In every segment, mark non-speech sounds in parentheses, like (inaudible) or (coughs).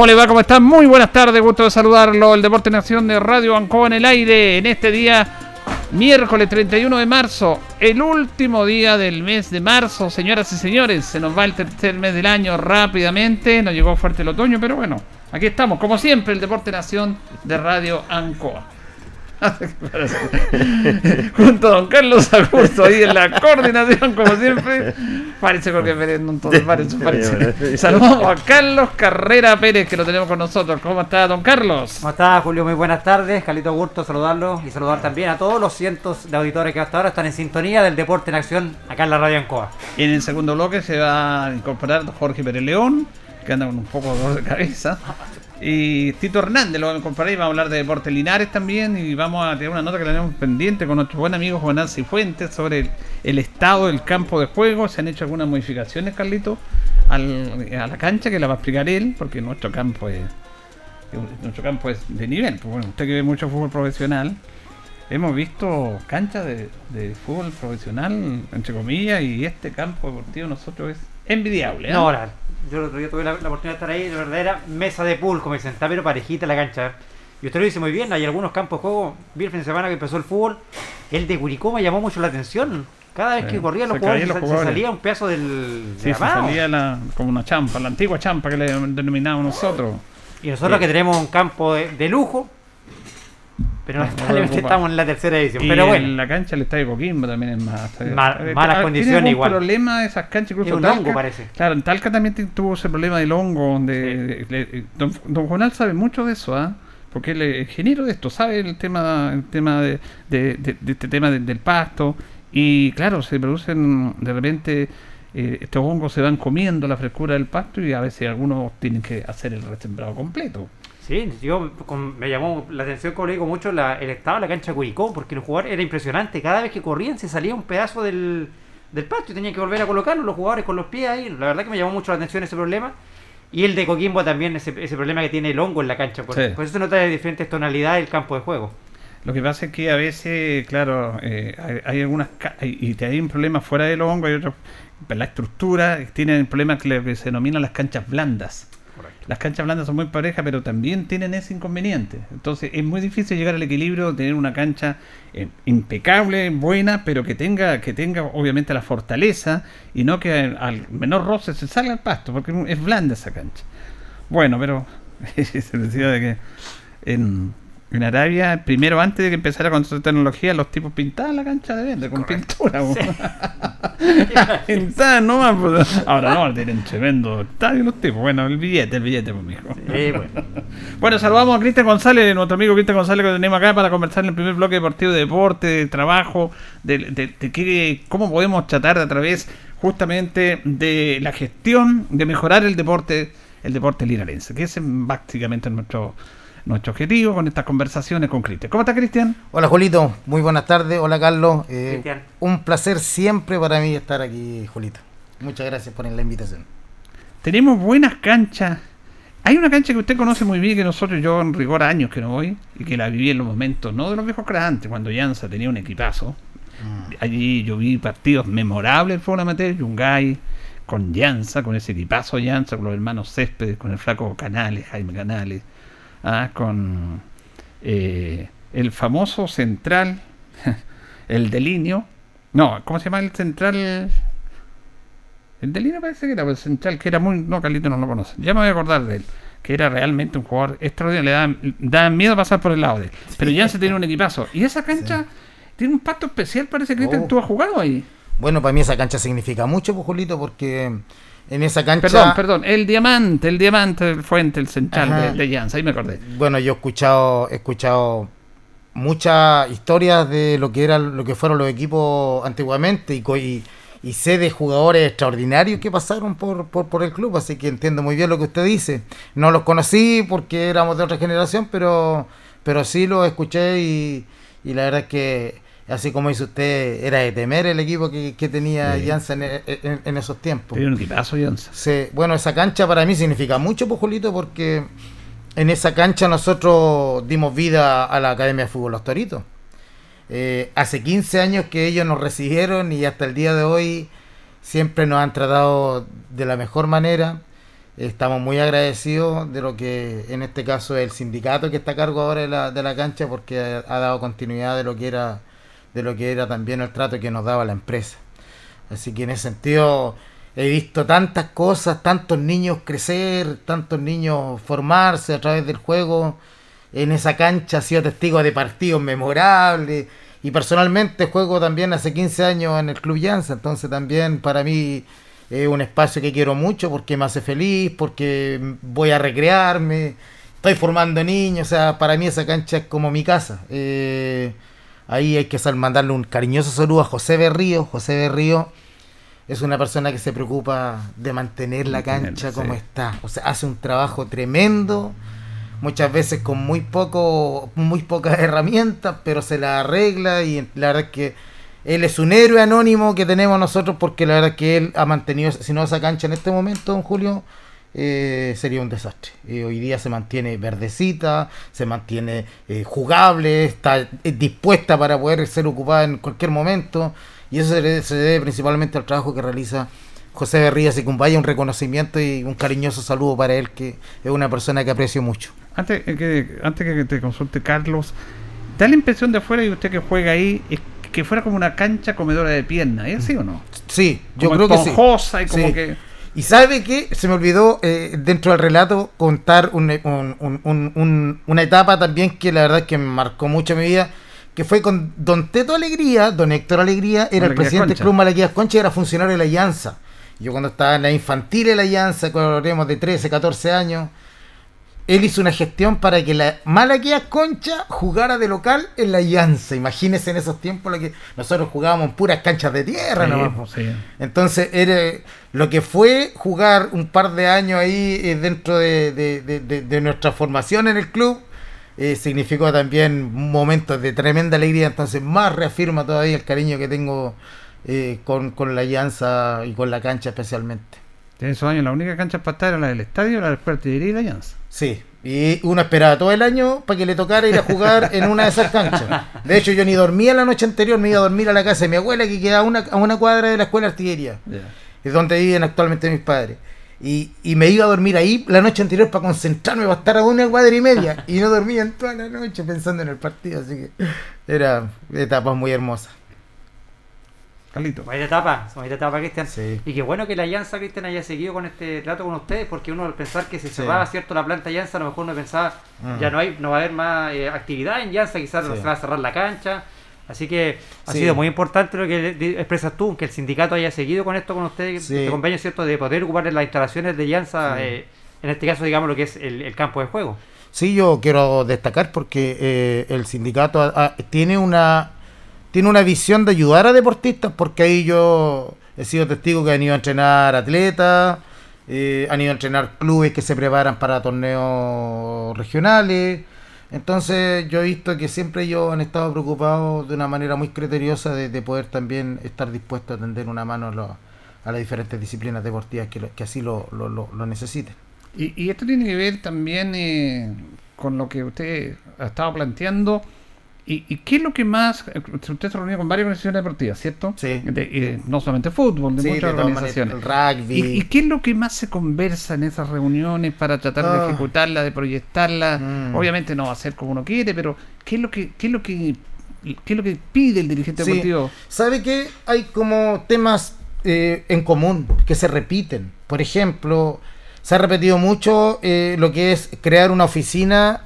¿Cómo le va? ¿Cómo están? Muy buenas tardes, gusto de saludarlo. El Deporte Nación de Radio Ancoa en el aire en este día, miércoles 31 de marzo, el último día del mes de marzo. Señoras y señores, se nos va el tercer mes del año rápidamente. Nos llegó fuerte el otoño, pero bueno, aquí estamos, como siempre, el Deporte Nación de Radio Ancoa. (laughs) Junto a don Carlos Augusto ahí en la coordinación, como siempre. Parece porque merendo entonces, parece, parece. Saludamos a Carlos Carrera Pérez, que lo tenemos con nosotros. ¿Cómo está, don Carlos? ¿Cómo está, Julio? Muy buenas tardes. Carlito Augusto, saludarlo y saludar también a todos los cientos de auditores que hasta ahora están en sintonía del deporte en acción acá en la Radio Ancoa. En el segundo bloque se va a incorporar Jorge Pérez León, que anda con un poco de dolor de cabeza. Y Tito Hernández lo comparar y vamos a hablar de Deportes Linares también. Y vamos a tener una nota que tenemos pendiente con nuestro buen amigo Juan Cifuentes sobre el, estado del campo de juego. Se han hecho algunas modificaciones, Carlito, a la cancha que la va a explicar él, porque nuestro campo es nuestro campo es de nivel. Pues bueno, usted que ve mucho fútbol profesional, hemos visto canchas de, de fútbol profesional, entre comillas, y este campo deportivo nosotros es envidiable. ¿eh? No, ahora, yo el otro día tuve la, la, oportunidad de estar ahí, de verdad era mesa de pool, como dicen, está pero parejita la cancha. Y usted lo dice muy bien, hay algunos campos de juego, vi el fin de semana que empezó el fútbol, el de Curicó me llamó mucho la atención. Cada vez que Sí, corrían los se jugadores, se, se salía un pedazo del Sí, se gramado. salía la- como una champa, la antigua champa que le denominamos nosotros. Y nosotros Sí. que tenemos un campo de, de lujo, pero No, (laughs) lamentablemente estamos en la tercera edición. Y pero en bueno, la cancha del Estadio Coquimbo también es más. Ma- eh, malas ah, condiciones algún igual. problema de esas canchas, incluso Es un Talca. hongo, parece. Claro, en Talca también tuvo ese problema del hongo. Donde le- don, don Juanal sabe mucho de eso, ¿ah? Porque él es ingeniero de esto, sabe el tema, el tema de, de- de- de este tema del- del pasto. Y claro, se producen de repente. eh, estos hongos se van comiendo la frescura del pasto y a veces algunos tienen que hacer el resembrado completo. Sí, yo con- me llamó la atención, como le digo mucho, la- el estado de la cancha de Curicó, porque los jugadores era impresionante. Cada vez que corrían se salía un pedazo del, del patio y tenían que volver a colocarlo los jugadores con los pies ahí. La verdad que me llamó mucho la atención ese problema. Y el de Coquimbo también, ese, ese problema que tiene el hongo en la cancha. Por, Sí. por eso se nota de diferentes tonalidades el campo de juego. Lo que pasa es que a veces, claro, eh, hay, hay algunas hay- y te hay un problema fuera de los hongos, hay otros, la estructura tienen problemas que, lo que se denominan las canchas blandas. Las canchas blandas son muy parejas, pero también tienen ese inconveniente. Entonces es muy difícil llegar al equilibrio, tener una cancha eh, impecable, buena, pero que tenga, que tenga obviamente la fortaleza y no que al, menor roce se salga al pasto, porque es blanda esa cancha. Bueno, pero (laughs) se decía de que en, en Arabia, primero antes de que empezara con su tecnología, los tipos pintaban la cancha de verde con pintura. po. (laughs) Pintaban nomás. pues. Ahora no, tienen tremendo estadio los tipos. Bueno, el billete, el billete, pues, mijo. Eh, bueno. Bueno, saludamos a Cristian González, nuestro amigo Cristian González que tenemos acá para conversar en el primer bloque deportivo de deporte, de trabajo, de, de- de qué- cómo podemos tratar a través justamente de la gestión de mejorar el deporte, el deporte linarense, que es básicamente nuestro, nuestro objetivo con estas conversaciones con Cristian. ¿Cómo está Cristian? Hola Julito, muy buenas tardes. Hola Carlos. Eh, Cristian. un placer siempre para mí estar aquí, Julito. Muchas gracias por la invitación. Tenemos buenas canchas. Hay una cancha que usted conoce muy bien, que nosotros, yo en rigor años que no voy, y que la viví en los momentos, no de los viejos que era antes, cuando Llanza tenía un equipazo. Allí yo vi partidos memorables del fútbol amateur, Yungay, con Llanza, con ese equipazo Llanza, con los hermanos Céspedes, con el flaco Canales, Jaime Canales, ah, con eh, el famoso central, (laughs) el delineo. No, ¿cómo se llama el central? El de Lina parece que era el central, que era muy. No, Carlito no lo conoce. Ya me voy a acordar de él. Que era realmente un jugador extraordinario. Le daban, miedo pasar por el lado de él. Pero ya se tiene un equipazo. Y esa cancha tiene un pacto especial, parece que Oh. tú has jugado ahí. Bueno, para mí esa cancha significa mucho, pues, Julito, porque en esa cancha... Perdón, perdón. El diamante, el diamante Fuente, el central de, de Llanza. Ahí me acordé. Bueno, yo he escuchado, he escuchado muchas historias de lo que eran, lo que fueron los equipos antiguamente y, co- y, y sé de jugadores extraordinarios que pasaron por, por, por el club, así que entiendo muy bien lo que usted dice. No los conocí porque éramos de otra generación, pero, pero sí los escuché y, y la verdad es que así como dice usted, era de temer el equipo que, que tenía Sí. Janssen en, en- en esos tiempos. Tiene un equipazo Llanza. Sí, bueno, esa cancha para mí significa mucho, pues, Julito, porque en esa cancha nosotros dimos vida a la Academia de Fútbol Los Toritos. Eh, hace 15 años que ellos nos recibieron y hasta el día de hoy siempre nos han tratado de la mejor manera. Estamos muy agradecidos de lo que en este caso el sindicato que está a cargo ahora de la, de la cancha porque ha dado continuidad de lo que era de lo que era también el trato que nos daba la empresa. Así que en ese sentido he visto tantas cosas, tantos niños crecer, tantos niños formarse a través del juego. En esa cancha he sido testigo de partidos memorables. Y personalmente juego también hace 15 años en el Club Llanza. Entonces también para mí es un espacio que quiero mucho porque me hace feliz, porque voy a recrearme. Estoy formando niños. O sea, para mí esa cancha es como mi casa. Eh, ahí hay que mandarle un cariñoso saludo a José Berrío. José Berrío es una persona que se preocupa de mantener la cancha como está. O sea, hace un trabajo tremendo, muchas veces con muy poco, muy pocas herramientas, pero se la arregla y la verdad es que él es un héroe anónimo que tenemos nosotros porque la verdad es que él ha mantenido, si no esa cancha en este momento, don Julio, eh, sería un desastre. Eh, hoy día se mantiene verdecita, se mantiene eh, jugable, está eh, dispuesta para poder ser ocupada en cualquier momento. Y eso se debe, se debe principalmente al trabajo que realiza José Berrías y Cumbaya. Un reconocimiento y un cariñoso saludo para él, que es una persona que aprecio mucho. Antes eh, que, antes que te consulte Carlos, da la impresión de afuera y usted que juega ahí es que fuera como una cancha comedora de piernas, ¿es así o no? Sí, yo Como creo que sí. y como Sí. que... Y sabe que se me olvidó eh, dentro del relato contar un- un- un- un- un- una etapa también que la verdad que me marcó mucho mi vida, que fue con Don Teto Alegría, Don Héctor Alegría, era el presidente del Concha. Club Malaquías Concha y era funcionario de la Alianza. Yo cuando estaba en la infantil de la Alianza, cuando de 13, 14 años, él hizo una gestión para que la Malaquías Concha jugara de local en la Alianza. Imagínense en esos tiempos lo que nosotros jugábamos en puras canchas de tierra, Sí, nomás, pues, sí. Entonces, era lo que fue jugar un par de años ahí eh, dentro de, de- de- de- de nuestra formación en el club, eh, significó también momentos de tremenda alegría. Entonces, más reafirma todavía el cariño que tengo eh, con, con la alianza y con la cancha especialmente. En esos años la única cancha para estar era la del estadio, la del Artillería y la Alianza. Sí, y uno esperaba todo el año para que le tocara ir a jugar en una de esas canchas. De hecho, yo ni dormía la noche anterior, me iba a dormir a la casa de mi abuela que queda a una, a una cuadra de la escuela de artillería, es donde viven actualmente mis padres. Y, y me iba a dormir ahí la noche anterior para concentrarme, para estar a una cuadra y media. Y no dormía en toda la noche pensando en el partido, así que era etapas muy hermosas. Carlito. Buena etapa, buena etapa, Cristian. Sí. Y qué bueno que la Alianza, Cristian, haya seguido con este trato con ustedes, porque uno al pensar que se Sí. cerraba, ¿cierto? La planta Alianza, a lo mejor uno pensaba, ya no hay no va a haber más eh, actividad en Alianza, quizás Sí. se va a cerrar la cancha. Así que ha sido muy importante lo que expresas tú, que el sindicato haya seguido con esto con ustedes, este convenio, ¿cierto? De poder ocupar las instalaciones de Alianza, eh, en este caso, digamos, lo que es el, el campo de juego. Sí, yo quiero destacar porque eh, el sindicato tiene una tiene una visión de ayudar a deportistas porque ahí yo he sido testigo que han ido a entrenar atletas, eh, han ido a entrenar clubes que se preparan para torneos regionales. Entonces yo he visto que siempre ellos han estado preocupados de una manera muy criteriosa de, de poder también estar dispuestos a tender una mano a, los- a las diferentes disciplinas deportivas que, lo- que así lo, lo, lo- lo necesiten. Y, y esto tiene que ver también eh, con lo que usted ha estado planteando. ¿Y, y qué es lo que más? eh, Usted se reunió con varias organizaciones deportivas, ¿cierto? Sí. De- y no solamente fútbol, de Sí, muchas de organizaciones. maneras, el rugby. ¿Y, y qué es lo que más se conversa en esas reuniones para tratar de Ah. ejecutarla, de proyectarla? Mm. Obviamente no va a ser como uno quiere, pero ¿qué es lo que, qué es lo que, qué es lo que pide el dirigente Sí. deportivo? ¿Sabe que hay como temas eh, en común que se repiten? Por ejemplo, se ha repetido mucho eh, lo que es crear una oficina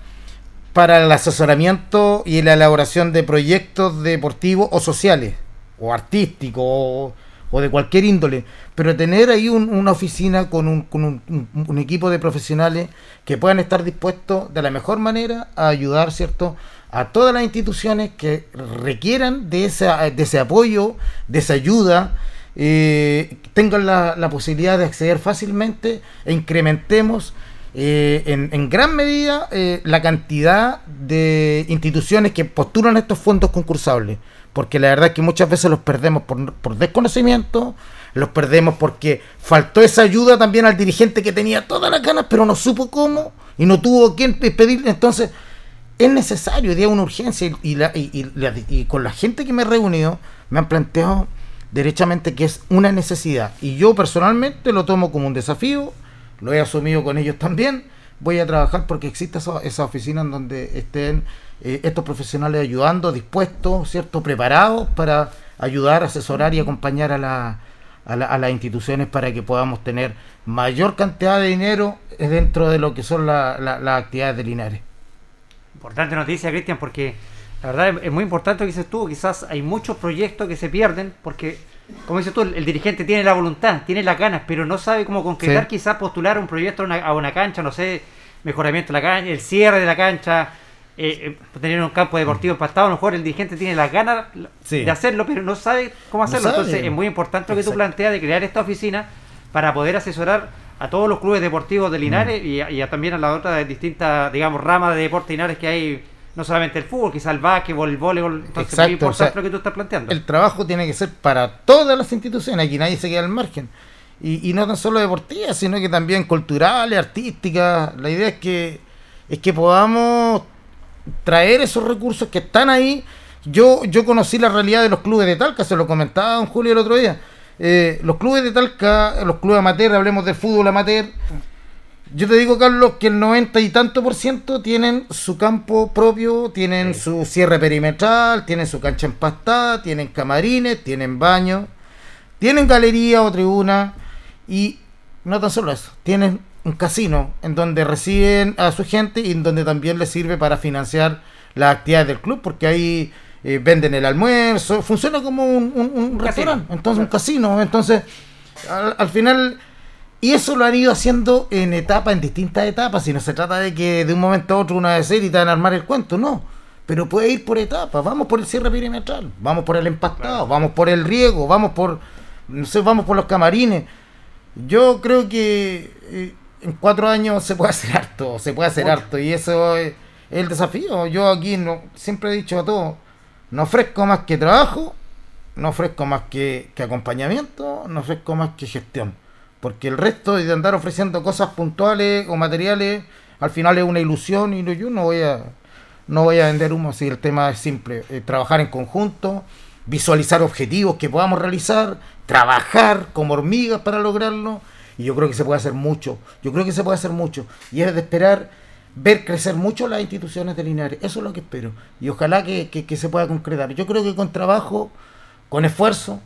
para el asesoramiento y la elaboración de proyectos deportivos o sociales, o artísticos, o, de cualquier índole. Pero tener ahí un- una oficina con, un, equipo de profesionales que puedan estar dispuestos de la mejor manera a ayudar, ¿cierto? a todas las instituciones que requieran de, esa, ese apoyo, de esa ayuda, eh, tengan la, la posibilidad de acceder fácilmente e incrementemos eh, en, gran medida eh, la cantidad de instituciones que postulan estos fondos concursables. Porque la verdad es que muchas veces los perdemos por, por desconocimiento, los perdemos porque faltó esa ayuda también al dirigente que tenía todas las ganas, pero no supo cómo y no tuvo quien pe- pedirle. Entonces, es necesario, hoy día una urgencia y la- y- y la- y con la gente que me he reunido me han planteado derechamente que es una necesidad y yo personalmente lo tomo como un desafío, lo he asumido con ellos también, voy a trabajar porque exista esa, esa oficina en donde estén eh, estos profesionales ayudando, dispuestos, ¿cierto? preparados para ayudar, asesorar y acompañar a, la, a, la- a las instituciones para que podamos tener mayor cantidad de dinero eh, dentro de lo que son la- la- las actividades de Linares. Importante noticia, Cristian, porque la verdad es, muy importante que dices tú. Quizás hay muchos proyectos que se pierden porque, como dices tú, el, el dirigente tiene la voluntad, tiene las ganas, pero no sabe cómo concretar, Sí. quizás postular un proyecto a una, a una cancha, no sé, mejoramiento de la cancha, el cierre de la cancha, eh, eh, tener un campo deportivo empastado. A lo mejor el dirigente tiene las ganas Sí. de hacerlo, pero no sabe cómo No hacerlo. sabe. Entonces es muy importante lo que tú Exacto. planteas de crear esta oficina para poder asesorar a todos los clubes deportivos de Linares Mm. y, a- y a también a las otras distintas, digamos, ramas de deporte Linares que hay, no solamente el fútbol, quizás el básquetbol, el voleibol. Entonces es muy Exacto, importante o sea, lo que tú estás planteando. El trabajo tiene que ser para todas las instituciones, aquí nadie se queda al margen. Y, y no tan solo deportivas, sino que también culturales, artísticas. La idea es que, es que podamos traer esos recursos que están ahí. Yo, yo conocí la realidad de los clubes de Talca, se lo comentaba don Julio el otro día. Eh, los clubes de Talca, los clubes amateur, hablemos del fútbol amateur. Yo te digo, Carlos, que el 90 y tanto por ciento tienen su campo propio, tienen Sí. su cierre perimetral, tienen su cancha empastada, tienen camarines, tienen baño, tienen galería o tribuna y no tan solo eso, tienen un casino en donde reciben a su gente y en donde también les sirve para financiar las actividades del club, porque ahí eh, venden el almuerzo, funciona como un, un- un Un restaurante, entonces un casino, entonces al, al final y eso lo han ido haciendo en etapas, en distintas etapas. Si no se trata de que de un momento a otro una vez y te van a armar el cuento, no. Pero puede ir por etapas. Vamos por el cierre perimetral, vamos por el empastado, vamos por el riego, vamos por, no sé, vamos por los camarines. Yo creo que eh, en cuatro años se puede hacer (laughs) harto, se puede hacer harto. Y eso es, es el desafío. Yo aquí no, siempre he dicho a todos, no ofrezco más que trabajo, no ofrezco más que, que acompañamiento, no ofrezco más que gestión Porque el resto de andar ofreciendo cosas puntuales o materiales, al final es una ilusión y yo no voy a no voy a vender humo si el tema es simple. Eh, trabajar en conjunto, visualizar objetivos que podamos realizar, trabajar como hormigas para lograrlo. Y yo creo que se puede hacer mucho. Yo creo que se puede hacer mucho. Y es de esperar ver crecer mucho las instituciones de Linares. Eso es lo que espero. Y ojalá que, que- se pueda concretar. Yo creo que con trabajo, con esfuerzo,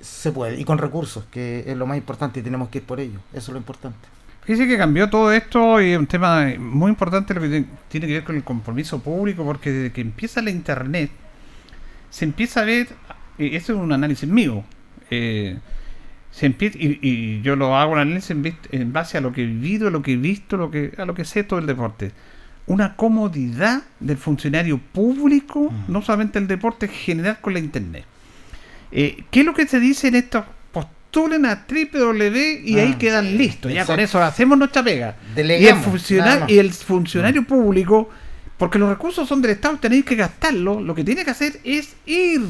se puede. Y con recursos, que es lo más importante y tenemos que ir por ello. Eso es lo importante. Fíjese que cambió todo esto y es un tema muy importante lo que tiene que ver con el compromiso público, porque desde que empieza la internet se empieza a ver, y eso es un análisis mío, eh, se empieza, y, y yo lo hago el análisis en, base a lo que he vivido, a lo que he visto, lo que, a lo que sé todo el deporte. Una comodidad del funcionario público, no solamente el deporte, en general con la internet. Eh, ¿Qué es lo que se dice en estos? Postulen a www y ahí Ah, quedan listos. Ya con eso hacemos nuestra pega. Y el, funcionario, y el funcionario público, porque los recursos son del Estado, tenéis que gastarlos, lo que tiene que hacer es ir.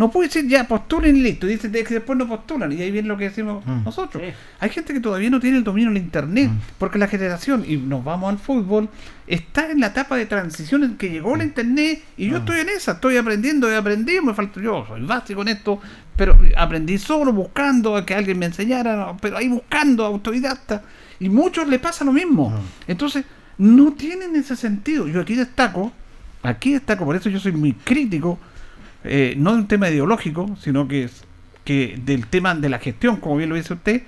No puede decir ya postulen y listo. Dicen que después no postulan. Y ahí viene lo que decimos Mm. nosotros. Sí. Hay gente que todavía no tiene el dominio del internet, Mm. porque la generación, y nos vamos al fútbol, está en la etapa de transición en que llegó la internet y yo Mm. estoy en esa, estoy aprendiendo y aprendí, me falta, yo soy básico en esto, pero aprendí solo buscando a que alguien me enseñara, pero ahí buscando autodidacta, y muchos le pasa lo mismo. Mm. Entonces, no tienen ese sentido. Yo aquí destaco, aquí destaco, por eso yo soy muy crítico, eh, no de un tema ideológico, sino que, que del tema de la gestión, como bien lo dice usted,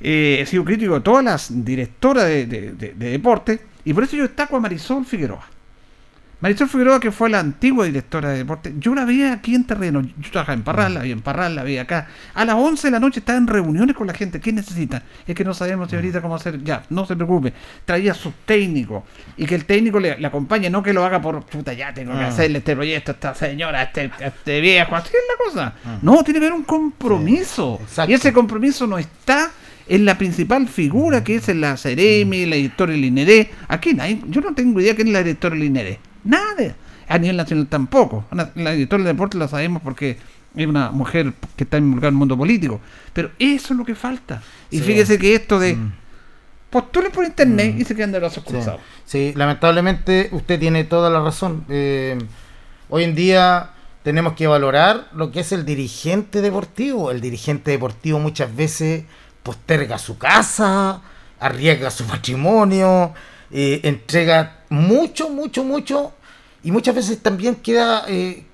eh, he sido crítico de todas las directoras de, de- de- de deporte, y por eso yo destaco a Marisol Figueroa. Marisol Figueroa, que fue la antigua directora de deporte, yo la veía aquí en terreno. Yo trabajaba en Parral, la vi en Parral, la vi acá. A las 11 de la noche estaba en reuniones con la gente. ¿Qué necesitan? Es que no sabemos, señorita, cómo hacer. Ya, no se preocupe. Traía sus técnicos y que el técnico le, le acompañe, no que lo haga por puta, ya tengo que Ah. hacerle este proyecto a esta señora, a este, a este viejo. Así es la cosa. No, tiene que haber un compromiso. Sí, y ese compromiso no está en la principal figura que es en la Ceremi, la directora del INED. Aquí nadie, yo no tengo idea quién es la directora del INED. Nada. A nivel nacional tampoco. La, directora del deporte la sabemos porque es una mujer que está involucrada en el mundo político. Pero eso es lo que falta. Y Sí. fíjese que esto de Mm. postulen por internet Mm. y se quedan de brazos cruzados. sí, lamentablemente usted tiene toda la razón. Eh, hoy en día tenemos que valorar lo que es el dirigente deportivo. El dirigente deportivo muchas veces posterga su casa, arriesga su patrimonio, eh, entrega mucho, mucho, mucho y muchas veces también queda eh,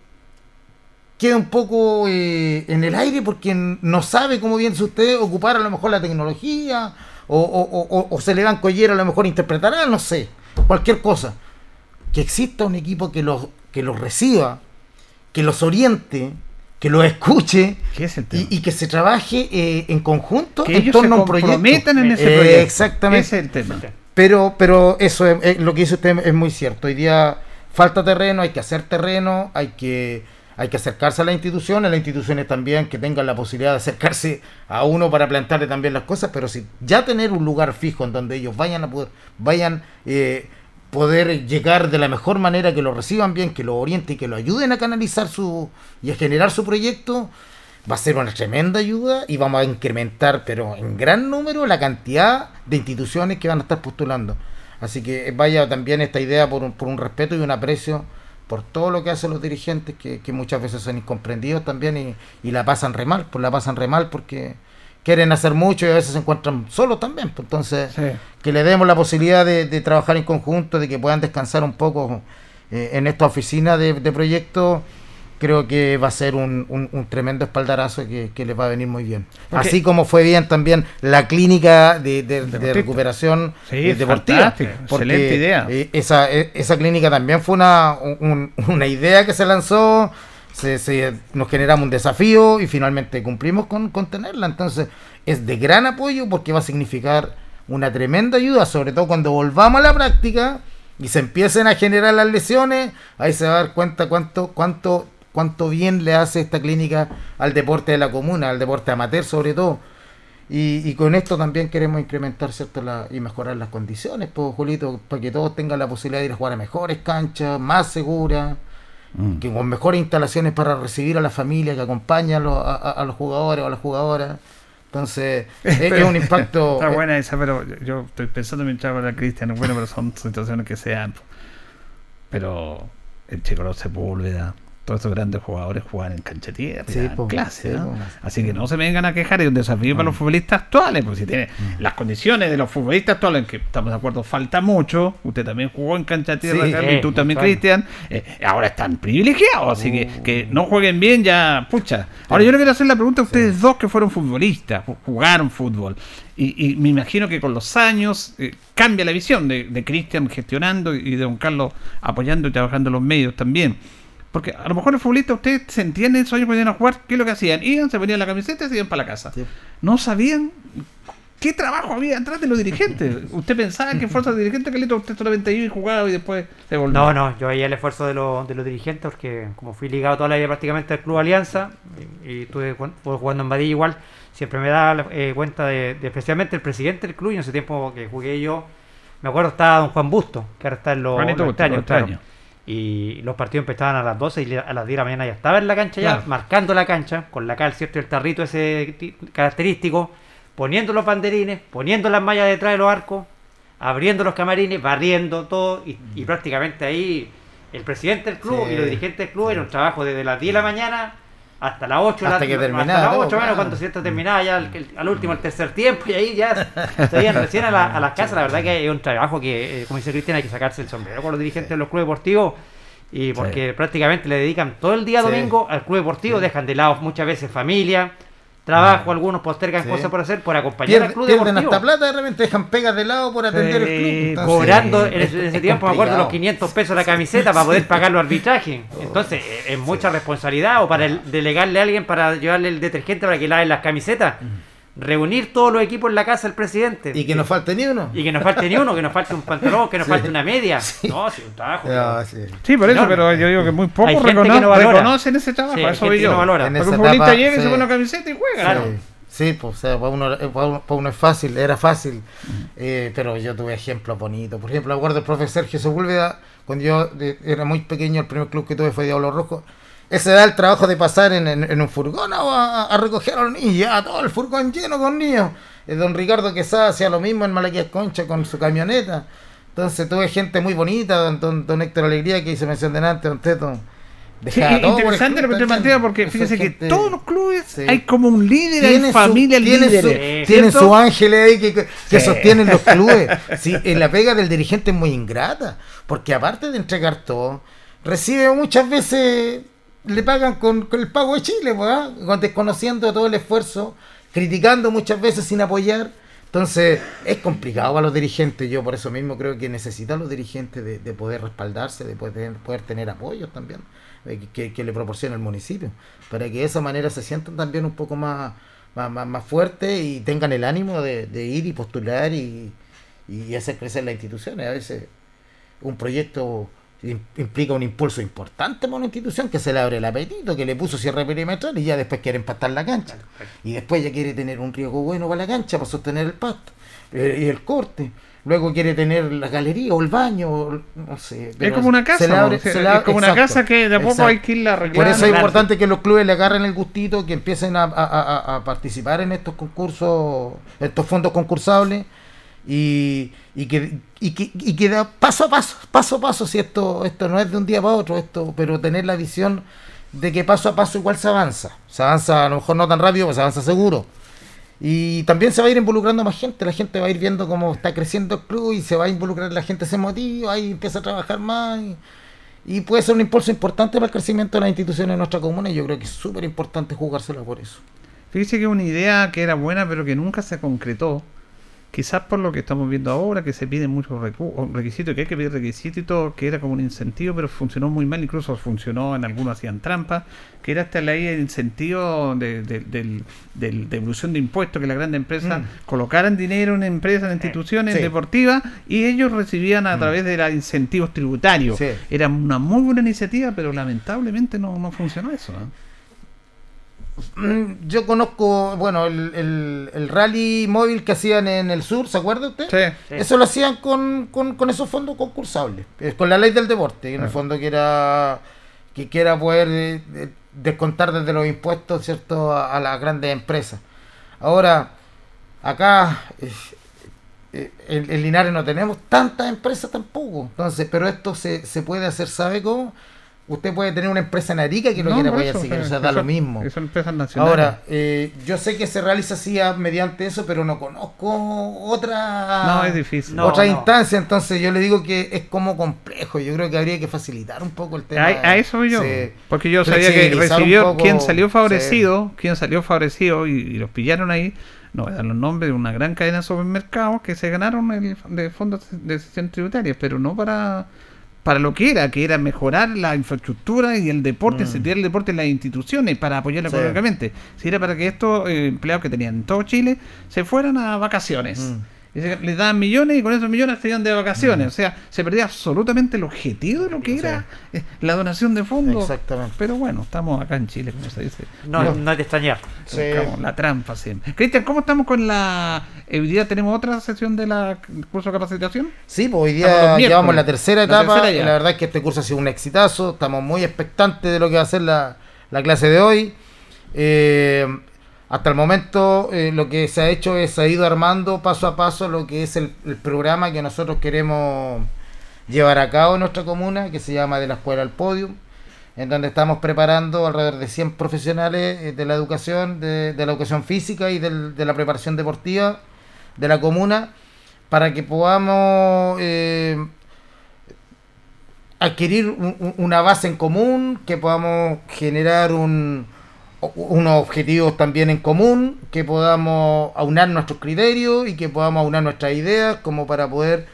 queda un poco eh, en el aire porque no sabe cómo bien usted ocupar a lo mejor la tecnología o, o- o- o- se le van collera a lo mejor interpretará, no sé, cualquier cosa. Que exista un equipo que los, que los reciba, que los oriente, que los escuche y, y que se trabaje eh, en conjunto que en ellos se torno a un proyecto. comprometan en ese proyecto. exactamente. Ese es el tema. Pero, pero eso es, es- lo que dice usted es muy cierto. Hoy día falta terreno, hay que hacer terreno, hay que, hay que acercarse a las instituciones, las instituciones también que tengan la posibilidad de acercarse a uno para plantearle también las cosas, pero si ya tener un lugar fijo en donde ellos vayan a poder, vayan eh, poder llegar de la mejor manera, que lo reciban bien, que lo orienten y que lo ayuden a canalizar su y a generar su proyecto, va a ser una tremenda ayuda y vamos a incrementar, pero en gran número, la cantidad de instituciones que van a estar postulando. Así que vaya también esta idea por un, por un respeto y un aprecio por todo lo que hacen los dirigentes, que, que muchas veces son incomprendidos también y, y la pasan re mal, pues la pasan re mal porque quieren hacer mucho y a veces se encuentran solos también. pues entonces, Sí. que le demos la posibilidad de, de trabajar en conjunto, de que puedan descansar un poco eh, en esta oficina de, de proyectos, creo que va a ser un, un- un tremendo espaldarazo que, que les va a venir muy bien. Así como fue bien también la clínica de, de- de Deportista. recuperación Sí, deportiva. excelente idea. eh, esa, eh, esa clínica también fue una, un- una idea que se lanzó, se, se- nos generamos un desafío y finalmente cumplimos con, con tenerla. Entonces es de gran apoyo porque va a significar una tremenda ayuda, sobre todo cuando volvamos a la práctica y se empiecen a generar las lesiones, ahí se va a dar cuenta cuánto, cuánto, cuánto bien le hace esta clínica al deporte de la comuna, al deporte amateur sobre todo. Y, y con esto también queremos incrementar ¿cierto? La, y mejorar las condiciones, pues, Julito, para que todos tengan la posibilidad de ir a jugar a mejores canchas, más seguras, Mm. que con mejores instalaciones para recibir a la familia que acompaña a los, a- los jugadores o a las jugadoras. Entonces, (laughs) es, es un impacto. Está eh, buena esa, pero yo- estoy pensando mientras habla Cristian. Bueno, pero son situaciones que se dan. Pero el Chico Sepúlveda, todos estos grandes jugadores juegan en cancha de tierra, Sí, en po, clase. sí, ¿no? Así que no se vengan a quejar, es un desafío para los futbolistas actuales, porque si tiene las condiciones de los futbolistas actuales, en que estamos de acuerdo, falta mucho. Usted también jugó en cancha de tierra, Sí, Carlos, y tú también. Cristian. Eh, ahora están privilegiados, así que que no jueguen bien ya, pucha. Ahora yo le quiero hacer la pregunta a ustedes dos que fueron futbolistas, ju- jugaron fútbol. Y, y me imagino que con los años eh, cambia la visión de, de Cristian gestionando y de don Carlos apoyando y trabajando en los medios también. Porque a lo mejor los futbolistas, ustedes se entienden, esos años que iban a jugar, ¿qué es lo que hacían? Iban, se ponían la camiseta y se iban para la casa. Sí. No sabían qué trabajo había atrás de los dirigentes. Usted pensaba que fuerza de dirigente, que usted solamente iba y jugaba y después se volvía. No, no, yo veía el esfuerzo de, los de los dirigentes porque como fui ligado toda la vida prácticamente al Club Alianza y, y estuve ju- estuve jugando en Badilla igual, siempre me daba eh, cuenta de, de especialmente el presidente del club y en ese tiempo que jugué yo, me acuerdo estaba don Juan Busto, que ahora está en los, los Busto, extraños, los claro. Y los partidos empezaban a las 12 y a las 10 de la mañana ya estaba en la cancha ya, marcando la cancha, con la cal, ¿cierto? Y el tarrito ese ti- característico, poniendo los banderines, poniendo las mallas detrás de los arcos, abriendo los camarines, barriendo todo, y, y prácticamente ahí el presidente del club Sí. y los dirigentes del club era un trabajo desde las 10 de la mañana hasta las 8 de la Hasta que terminaba hasta las todo, 8 menos cuando cierto terminaba ya el- el- al último el tercer tiempo y ahí ya (laughs) se iban recién a, la- a las casas. La verdad que es un trabajo que eh, como dice Cristian hay que sacarse el sombrero con los dirigentes de los clubes deportivos y porque prácticamente le dedican todo el día Sí. domingo al club deportivo dejan de lado muchas veces familia trabajo algunos postergan Sí. cosas por hacer por acompañar Pierden, al club deportivo. hasta plata, de repente dejan pegas de lado por atender Sí, el club. Entonces, cobrando en es- ese, es tiempo me acuerdo los complicado. 500 pesos la camiseta para poder pagar los arbitrajes. (laughs) Entonces eh, es mucha responsabilidad o para el- delegarle a alguien para llevarle el detergente para que laven las camisetas reunir todos los equipos en la casa del presidente Y que no falte ni uno. y que no falte ni uno que nos falte un pantalón que nos Sí. falte una media (laughs) no sí un trabajo Ah, sí. Sí, por eso, pero yo digo que muy Hay pocos recono- no valora. reconocen ese trabajo. Sí, a hay eso gente voy que yo. no valora. En Porque un futbolista llega y se pone una camiseta y juega. Claro. Sí, pues, o sea, para uno, eh, para uno, para uno es fácil, era fácil, eh, pero yo tuve ejemplos bonitos. Por ejemplo, me acuerdo el profe Sergio Sepúlveda, cuando yo era muy pequeño, el primer club que tuve fue Diablo Rojo. Se da el trabajo de pasar en, en- en un furgón a, recoger a los niños, ya todo el furgón lleno con niños. Eh, don Ricardo Quesada hacía lo mismo en Malaquías Concha con su camioneta. Entonces tuve gente muy bonita, don, don, don Héctor Alegría, que hice mención delante, don Teto. Sí, interesante lo que también. plantea porque fíjese que todos los clubes Sí. hay como un líder, hay tiene familias tiene su- líderes. tienen ¿cierto? su ángel ahí que, que sostienen los clubes. (laughs) Sí, eh, la pega del dirigente es muy ingrata, porque aparte de entregar todo, recibe muchas veces, le pagan con, con el pago de Chile. Con- desconociendo todo el esfuerzo, criticando muchas veces sin apoyar. Entonces, es complicado para los dirigentes. Yo por eso mismo creo que necesitan los dirigentes de, de poder respaldarse, de poder, poder tener apoyos también, eh, que, que le proporcione el municipio, para que de esa manera se sientan también un poco más, más, más, más fuertes y tengan el ánimo de, de ir y postular y, y hacer crecer las instituciones. A veces un proyecto implica un impulso importante para una institución que se le abre el apetito, que le puso cierre perimetral y ya después quiere empatar la cancha. Y después ya quiere tener un riego bueno para la cancha, para sostener el pasto eh, y el corte. Luego quiere tener la galería o el baño, o no sé. Es como una casa. se le abre- ¿no? O sea, se le abre- es como una exacto, casa que de a poco hay que irla arreglando. Por eso es importante que los clubes le agarren el gustito, que empiecen a, a- a- a participar en estos concursos, estos fondos concursables y, que y que, y que da paso a paso, paso a paso, si esto esto no es de un día para otro, esto, pero tener la visión de que paso a paso igual se avanza. Se avanza a lo mejor no tan rápido, pero se avanza seguro. Y también se va a ir involucrando más gente, la gente va a ir viendo cómo está creciendo el club y se va a involucrar, la gente se motiva y empieza a trabajar más. Y, y puede ser un impulso importante para el crecimiento de las instituciones de nuestra comuna y yo creo que es súper importante jugársela por eso. Fíjese que una idea que era buena pero que nunca se concretó. Quizás por lo que estamos viendo ahora, que se piden muchos requisitos, que hay que pedir requisitos y todo, que era como un incentivo, pero funcionó muy mal, incluso funcionó en algunos hacían trampas, que era esta ley de incentivo de, de, del- de impuestos, que las grandes empresas Mm. colocaran dinero en empresas, en instituciones sí. deportivas, y ellos recibían a través de los incentivos tributarios. Sí. Era una muy buena iniciativa, pero lamentablemente no, no funcionó eso. Mm, Yo conozco, bueno, el, el- el rally móvil que hacían en el sur, ¿se acuerda usted? Sí. Sí. Eso lo hacían con, con, con esos fondos concursables, eh, con la ley del deporte, en el Claro. fondo que era que quiera poder eh, eh, descontar desde los impuestos, ¿cierto?, a, a las grandes empresas. Ahora, acá eh, en, en Linares no tenemos tantas empresas tampoco. Entonces, pero esto se, se puede hacer, ¿sabe cómo? Usted puede tener una empresa en Arica que lo No, quiera apoyar, así que que- o sea, da lo (laughs) mismo. Son empresas nacionales. Ahora, eh, yo sé que se realiza así mediante eso, pero no conozco otra no, es difícil. Otra no. instancia, entonces yo le digo que es como complejo. Yo creo que habría que facilitar un poco el tema. A, a eso voy yo. Sí. Porque yo sabía que recibió poco, quien salió sí. favorecido, quien salió favorecido y, y los pillaron ahí. No voy a dar los nombres de una gran cadena de supermercados que se ganaron el, de fondos de sesión tributaria, pero no para para lo que era, que era mejorar la infraestructura y el deporte, Mm. sentir el deporte en las instituciones para apoyarlo Sí. económicamente. Si era para que estos eh, empleados que tenían en todo Chile se fueran a vacaciones. Mm. Y se- les daban millones y con esos millones se iban de vacaciones. O sea, se perdía absolutamente el objetivo de lo que era eh, la donación de fondos. Exactamente. Pero bueno, estamos acá en Chile, como se dice. No, No. no es de extrañar. Sí. Buscamos la trampa siempre. Cristian, ¿cómo estamos con la... eh, Hoy día tenemos otra sesión de la curso de capacitación? Sí, pues hoy día llevamos la tercera La etapa. tercera ya. la verdad es que este curso ha sido un exitazo. Estamos muy expectantes de lo que va a ser la, la clase de hoy. Eh, hasta el momento eh, lo que se ha hecho es ha ido armando paso a paso lo que es el, programa que nosotros queremos llevar a cabo en nuestra comuna, que se llama De la Escuela al Podium, en donde estamos preparando alrededor de 100 profesionales eh, de la educación, de, la educación física y de la preparación deportiva de la comuna, para que podamos eh, adquirir un- un- una base en común, que podamos generar un, unos objetivos también en común, que podamos aunar nuestros criterios y que podamos aunar nuestras ideas como para poder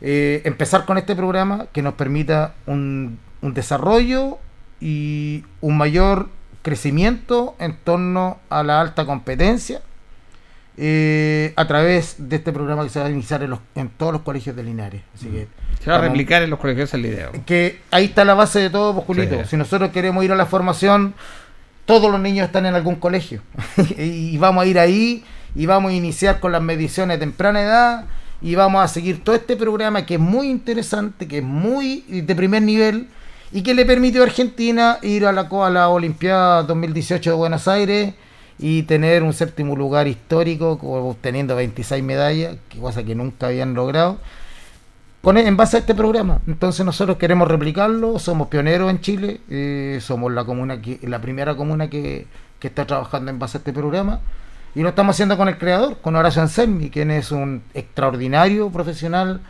eh, empezar con este programa que nos permita un, un desarrollo y un mayor crecimiento en torno a la alta competencia eh, a través de este programa que se va a iniciar en, los- en todos los colegios de Linares. Así que Se va a replicar en los colegios el video. que ahí está la base de todo, pues, Julito. Sí. Si nosotros queremos ir a la formación, todos los niños están en algún colegio. (laughs) y vamos a ir ahí y vamos a iniciar con las mediciones de temprana edad y vamos a seguir todo este programa que es muy interesante, que es muy de primer nivel y que le permitió a Argentina ir a la, a la Olimpiada 2018 de Buenos Aires y tener un séptimo lugar histórico, obteniendo 26 medallas, que cosa que nunca habían logrado con, en base a este programa. Entonces nosotros queremos replicarlo, somos pioneros en Chile, eh, somos la comuna la primera comuna que, está trabajando en base a este programa. Y lo estamos haciendo con el creador, con Horacio Anselmi, quien es un extraordinario profesional.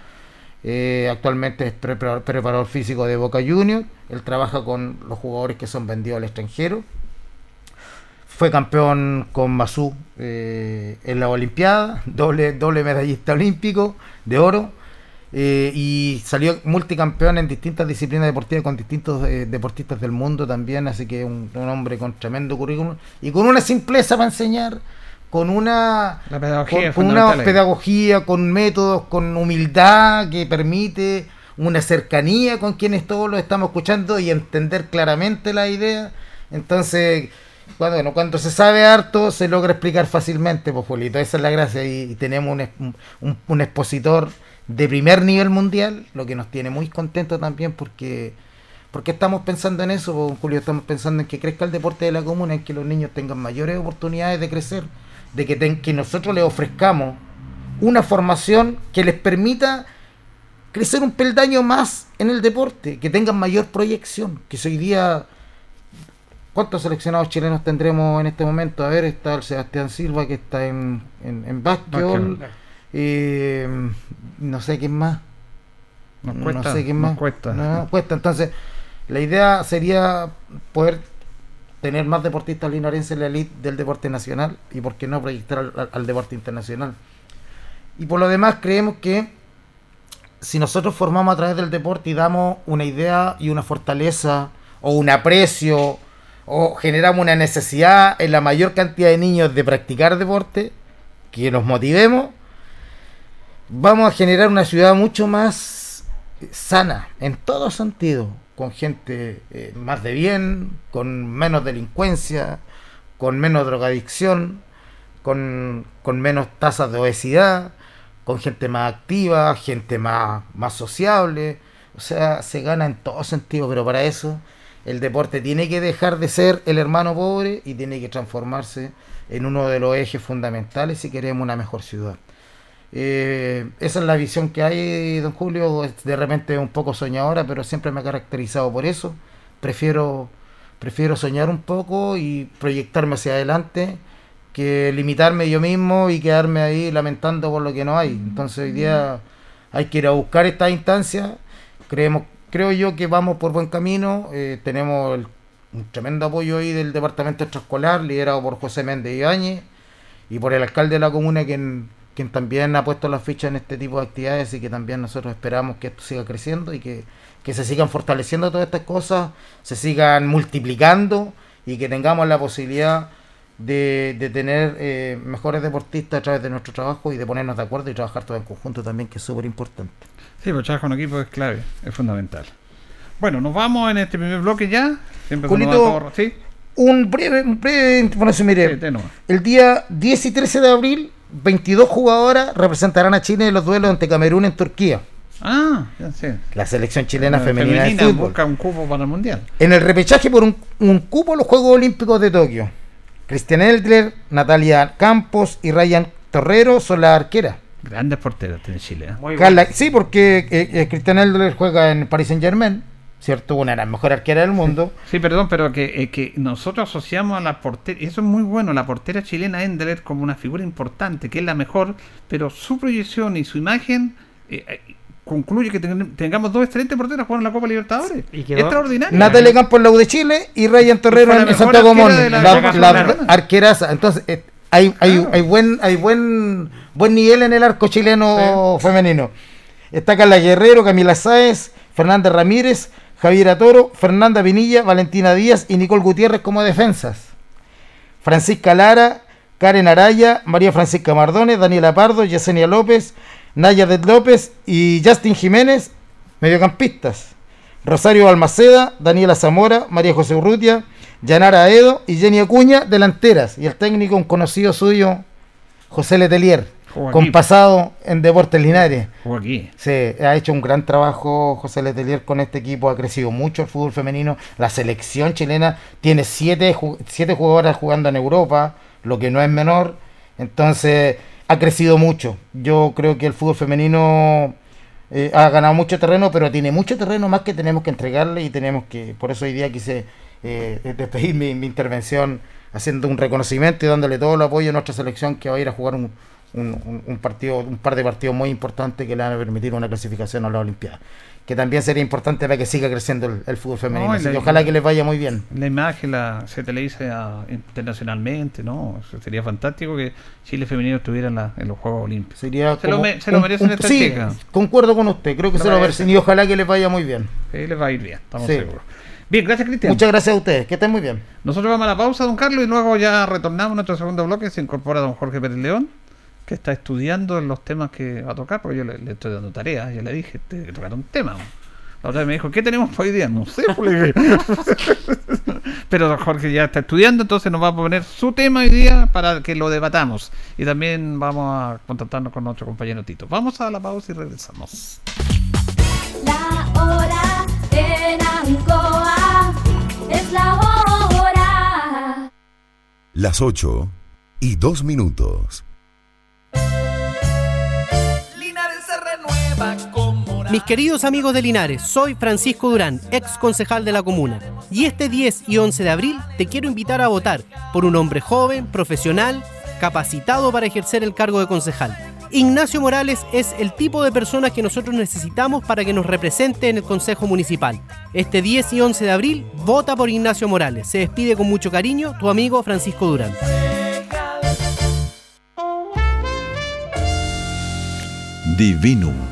eh, actualmente es prepara- preparador físico de Boca Juniors. Él trabaja con los jugadores que son vendidos al extranjero. Fue campeón con Masú eh, en la Olimpiada, (laughs) doble medallista olímpico de oro. Eh, y salió multicampeón en distintas disciplinas deportivas con distintos eh, deportistas del mundo también, así que un, un hombre con tremendo currículum y con una simpleza para enseñar, con una La pedagogía con, una pedagogía, con métodos, con humildad que permite una cercanía con quienes todos lo estamos escuchando y entender claramente la idea. Entonces, cuando, bueno, cuando se sabe harto, se logra explicar fácilmente, pues, Julito. Esa es la gracia. Y, y tenemos un- un expositor de primer nivel mundial, lo que nos tiene muy contentos también porque... porque estamos pensando en eso, Julio? Estamos pensando en que crezca el deporte de la comuna, en que los niños tengan mayores oportunidades de crecer, de que, ten- que nosotros les ofrezcamos una formación que les permita crecer un peldaño más en el deporte, que tengan mayor proyección, que hoy día ¿Cuántos seleccionados chilenos tendremos en este momento? A ver, está el Sebastián Silva que está en, en, en básquetbol. Básquetbol. Eh, no sé quién más. Nos cuesta, no sé quién nos más. cuesta. No, cuesta. Entonces, la idea sería poder tener más deportistas linarenses en la elite del deporte nacional y por qué no proyectar al, al- al deporte internacional. Y por lo demás, creemos que si nosotros formamos a través del deporte y damos una idea y una fortaleza o un aprecio o generamos una necesidad en la mayor cantidad de niños de practicar deporte, que los motivemos, vamos a generar una ciudad mucho más sana en todo sentido, con gente eh, más de bien, con menos delincuencia, con menos drogadicción, con, con menos tasas de obesidad, con gente más activa, gente más, más sociable. O sea, se gana en todo sentido, pero para eso el deporte tiene que dejar de ser el hermano pobre y tiene que transformarse en uno de los ejes fundamentales si queremos una mejor ciudad. Eh, esa es la visión que hay, don Julio, de repente un poco soñadora, pero siempre me ha caracterizado por eso. Prefiero, prefiero soñar un poco y proyectarme hacia adelante que limitarme yo mismo y quedarme ahí lamentando por lo que no hay. Entonces hoy día hay que ir a buscar esta instancia. Creemos, creo yo que vamos por buen camino. Eh, tenemos un tremendo apoyo ahí del departamento extraescolar, liderado por José Méndez Ibáñez y por el alcalde de la comuna, quien, quien también ha puesto las fichas en este tipo de actividades y que también nosotros esperamos que esto siga creciendo y que, que se sigan fortaleciendo todas estas cosas, se sigan multiplicando y que tengamos la posibilidad de, de tener eh, mejores deportistas a través de nuestro trabajo y de ponernos de acuerdo y trabajar todo en conjunto también, que es súper importante. Sí, pues trabajar con equipo es clave, es fundamental. Bueno, nos vamos en este primer bloque ya. Siempre ¿Sí? Un breve, un breve mire. Sí, tenor. El día 10 y 13 de abril, 22 jugadoras representarán a Chile en los duelos ante Camerún en Turquía. Ah, ya sé. La selección chilena La femenina, de fútbol. busca un cupo para el mundial. En el repechaje por un, un cupo a los Juegos Olímpicos de Tokio. Cristian Eldler, Natalia Campos y Ryan Torrero son las arqueras. Grandes porteras tiene Chile. ¿eh? Muy Carla- bueno. sí, porque eh, eh, Cristian Eldler juega en Paris Saint Germain, ¿cierto? Una de las mejores arqueras del mundo. Sí, perdón, pero que, eh, que nosotros asociamos a la portera, y eso es muy bueno, la portera chilena Endler como una figura importante, que es la mejor, pero su proyección y su imagen eh, eh, concluye que ten- tengamos dos excelentes porteras jugando en la Copa Libertadores. Y quedó- Extraordinario. Natalia Campos en la U de Chile y Ryan Torrero en Santiago de la arqueraza. Entonces, eh, hay, hay, Claro. hay buen hay buen buen nivel en el arco chileno femenino. Está Carla Guerrero, Camila Sáez, Fernanda Ramírez, Javiera Toro, Fernanda Vinilla, Valentina Díaz y Nicole Gutiérrez como defensas. Francisca Lara, Karen Araya, María Francisca Mardones, Daniela Pardo, Yesenia López, Naya de López y Justin Jiménez, mediocampistas. Rosario Almaceda, Daniela Zamora, María José Urrutia, Yanara Edo y Jenny Acuña, delanteras. Y el técnico, un conocido suyo, José Letelier, Jugó aquí. con pasado en Deportes Linares. Se ha hecho un gran trabajo José Letelier con este equipo, ha crecido mucho el fútbol femenino. La selección chilena tiene siete, siete jugadoras jugando en Europa, lo que no es menor. Entonces, ha crecido mucho. Yo creo que el fútbol femenino eh, ha ganado mucho terreno, pero tiene mucho terreno más que tenemos que entregarle y tenemos que, por eso hoy día quise eh, despedir mi, mi intervención haciendo un reconocimiento y dándole todo el apoyo a nuestra selección que va a ir a jugar un, un- un- un partido, un par de partidos muy importantes que le van a permitir una clasificación a la Olimpiada. Que también sería importante para que siga creciendo el, el fútbol femenino. No, Así la- que ojalá que les vaya muy bien. La imagen la, se televisa internacionalmente, ¿no? Eso sería fantástico que Chile femenino estuviera en, la- en los Juegos Olímpicos. Sería Se lo me- se lo merecen estas sí, chicas. concuerdo con usted, creo que Lo se lo merecen y ojalá que les vaya muy bien. Sí, les va a ir bien, estamos Sí. seguros. Bien, gracias Cristian. Muchas gracias a ustedes, que estén muy bien. Nosotros vamos a la pausa, don Carlos, y luego ya retornamos a nuestro segundo bloque. Se incorpora don Jorge Pérez León, que está estudiando los temas que va a tocar, porque yo le, le estoy dando tareas, ya le dije, tiene que tocar un tema. La otra vez me dijo, ¿qué tenemos para hoy día? No sé, pues. (laughs) Pero Jorge ya está estudiando, entonces nos va a poner su tema hoy día para que lo debatamos. Y también vamos a contactarnos con nuestro compañero Tito. Vamos a la pausa y regresamos. La hora en Ancoa es la hora. Las 8 y 2 minutos. Mis queridos amigos de Linares, soy Francisco Durán, ex concejal de la comuna. Y este 10 y 11 de abril te quiero invitar a votar por un hombre joven, profesional, capacitado para ejercer el cargo de concejal. Ignacio Morales es el tipo de persona que nosotros necesitamos para que nos represente en el Consejo Municipal. Este 10 y 11 de abril, vota por Ignacio Morales. Se despide con mucho cariño tu amigo Francisco Durán. Divinum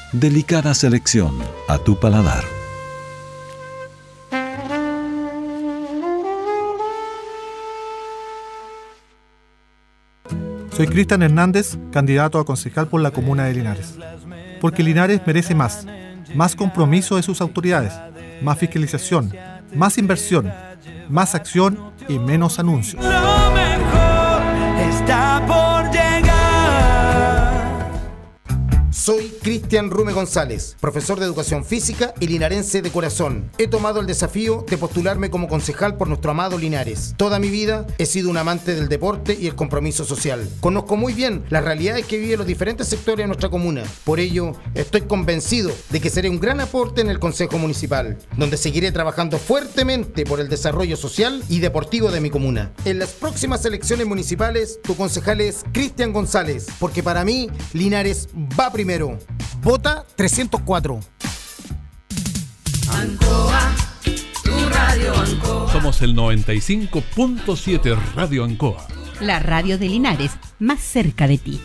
Delicada selección a tu paladar. Soy Cristian Hernández, candidato a concejal por la comuna de Linares. Porque Linares merece más, más compromiso de sus autoridades, más fiscalización, más inversión, más acción y menos anuncios. Lo mejor está por llegar. Soy Cristian Rume González, profesor de educación física y linarense de corazón. He tomado el desafío de postularme como concejal por nuestro amado Linares. Toda mi vida he sido un amante del deporte y el compromiso social. Conozco muy bien las realidades que viven los diferentes sectores de nuestra comuna. Por ello, estoy convencido de que seré un gran aporte en el Consejo Municipal, donde seguiré trabajando fuertemente por el desarrollo social y deportivo de mi comuna. En las próximas elecciones municipales, tu concejal es Cristian González, porque para mí, Linares va primero. Vota 304. Ancoa, tu radio Ancoa. Somos el 95.7 Radio Ancoa. La radio de Linares, más cerca de ti.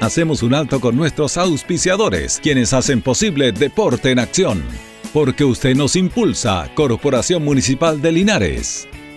Hacemos un alto con nuestros auspiciadores, quienes hacen posible Deporte en Acción. Porque usted nos impulsa, Corporación Municipal de Linares.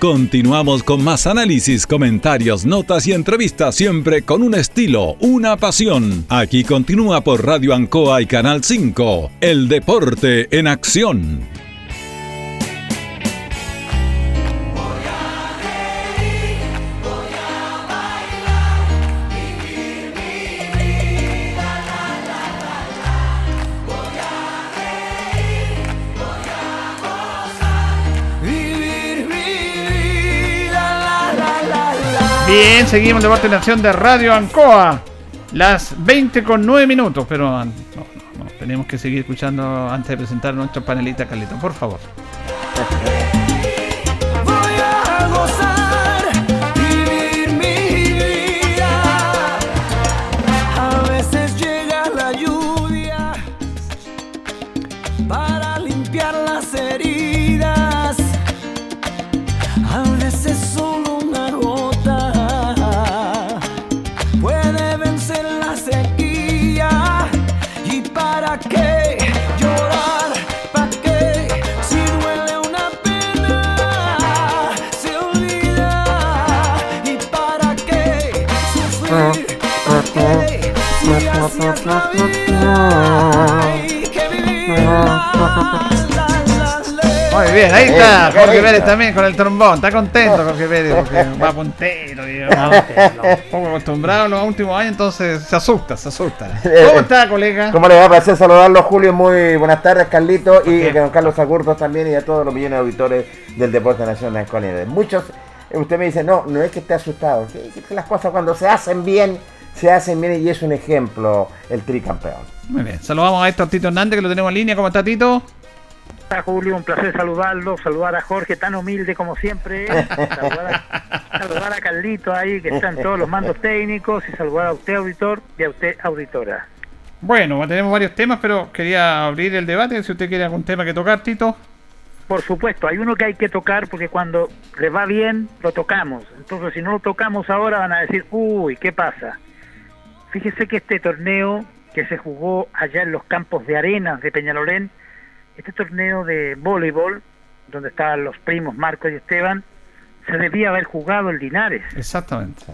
Continuamos con más análisis, comentarios, notas y entrevistas, siempre con un estilo, una pasión. Aquí continúa por Radio Ancoa y Canal 5. El deporte en acción. Bien, seguimos debate de Nación de Radio Ancoa. Las 20 con 9 minutos, pero ah, tenemos que seguir escuchando antes de presentar a nuestro panelista por favor. (laughs) bien, ahí está Jorge. Pérez también con el trombón. Está contento Jorge Pérez porque va puntero, digamos. (laughs) Poco acostumbrado en los últimos años, entonces se asusta, se asusta. (laughs) ¿Cómo está, colega? ¿Cómo le va? Placer saludarlo, Julio. Muy buenas tardes, Carlito. Y a don Carlos Agurtos también y a todos los millones de auditores del Deporte Nacional con él. Muchos, eh, usted me dice, no, no es que esté asustado. que las cosas cuando se hacen bien, se hacen bien y es un ejemplo el tricampeón. Muy bien, saludamos a esto Tito Hernández que lo tenemos en línea. ¿Cómo está Tito? Hola Julio, un placer saludarlo, saludar a Jorge tan humilde como siempre, saludar a, saludar a Carlito ahí que están todos los mandos técnicos y saludar a usted auditor y a usted auditora. Bueno, tenemos varios temas, pero quería abrir el debate. Si usted quiere algún tema que tocar, Tito. Por supuesto, hay uno que hay que tocar porque cuando le va bien lo tocamos, entonces si no lo tocamos ahora van a decir, uy, ¿qué pasa? Fíjese que este torneo que se jugó allá en los campos de arena de Peñalolén, este torneo de voleibol, donde estaban los primos Marco y Esteban, se debía haber jugado en Linares. Exactamente.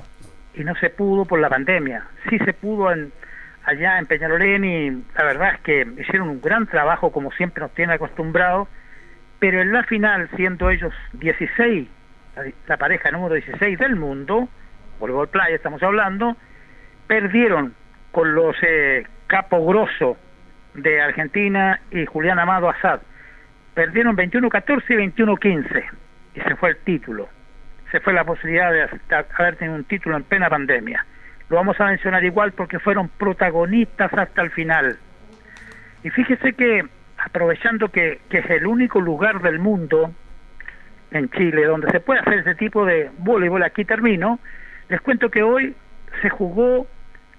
y no se pudo por la pandemia. Sí se pudo en, allá en Peñalolén y la verdad es que hicieron un gran trabajo como siempre nos tiene acostumbrados, pero en la final, siendo ellos 16, la, la pareja número 16 del mundo, voleibol playa estamos hablando, perdieron con los eh, Capo Grosso de Argentina y Julián Amado Azad. Perdieron 21-14 y 21-15 y se fue el título se fue la posibilidad de haber tenido un título en plena pandemia. Lo vamos a mencionar igual porque fueron protagonistas hasta el final. Y fíjese que, aprovechando que, que es el único lugar del mundo, en Chile, donde se puede hacer ese tipo de voleibol, aquí termino, les cuento que hoy se jugó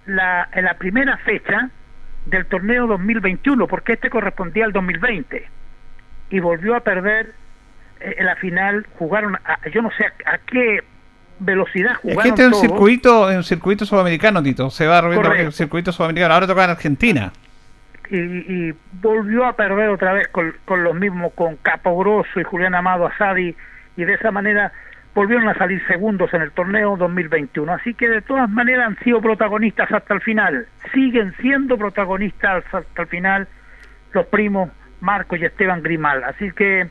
la, en la primera fecha del torneo 2021, porque este correspondía al 2020, y volvió a perder eh, en la final jugaron a- yo no sé a, a qué velocidad Es jugaron que este es un circuito, es un circuito sudamericano, Tito. Se va Correcto. el circuito sudamericano. Ahora toca en Argentina. y, y volvió a perder otra vez con, con los mismos con Capo Grosso y Julián Amado Asadi y de esa manera volvieron a salir segundos en el torneo 2021 así que de todas maneras han sido protagonistas hasta el final. Siguen siendo protagonistas hasta el final los primos Marco y Esteban Grimal. Así que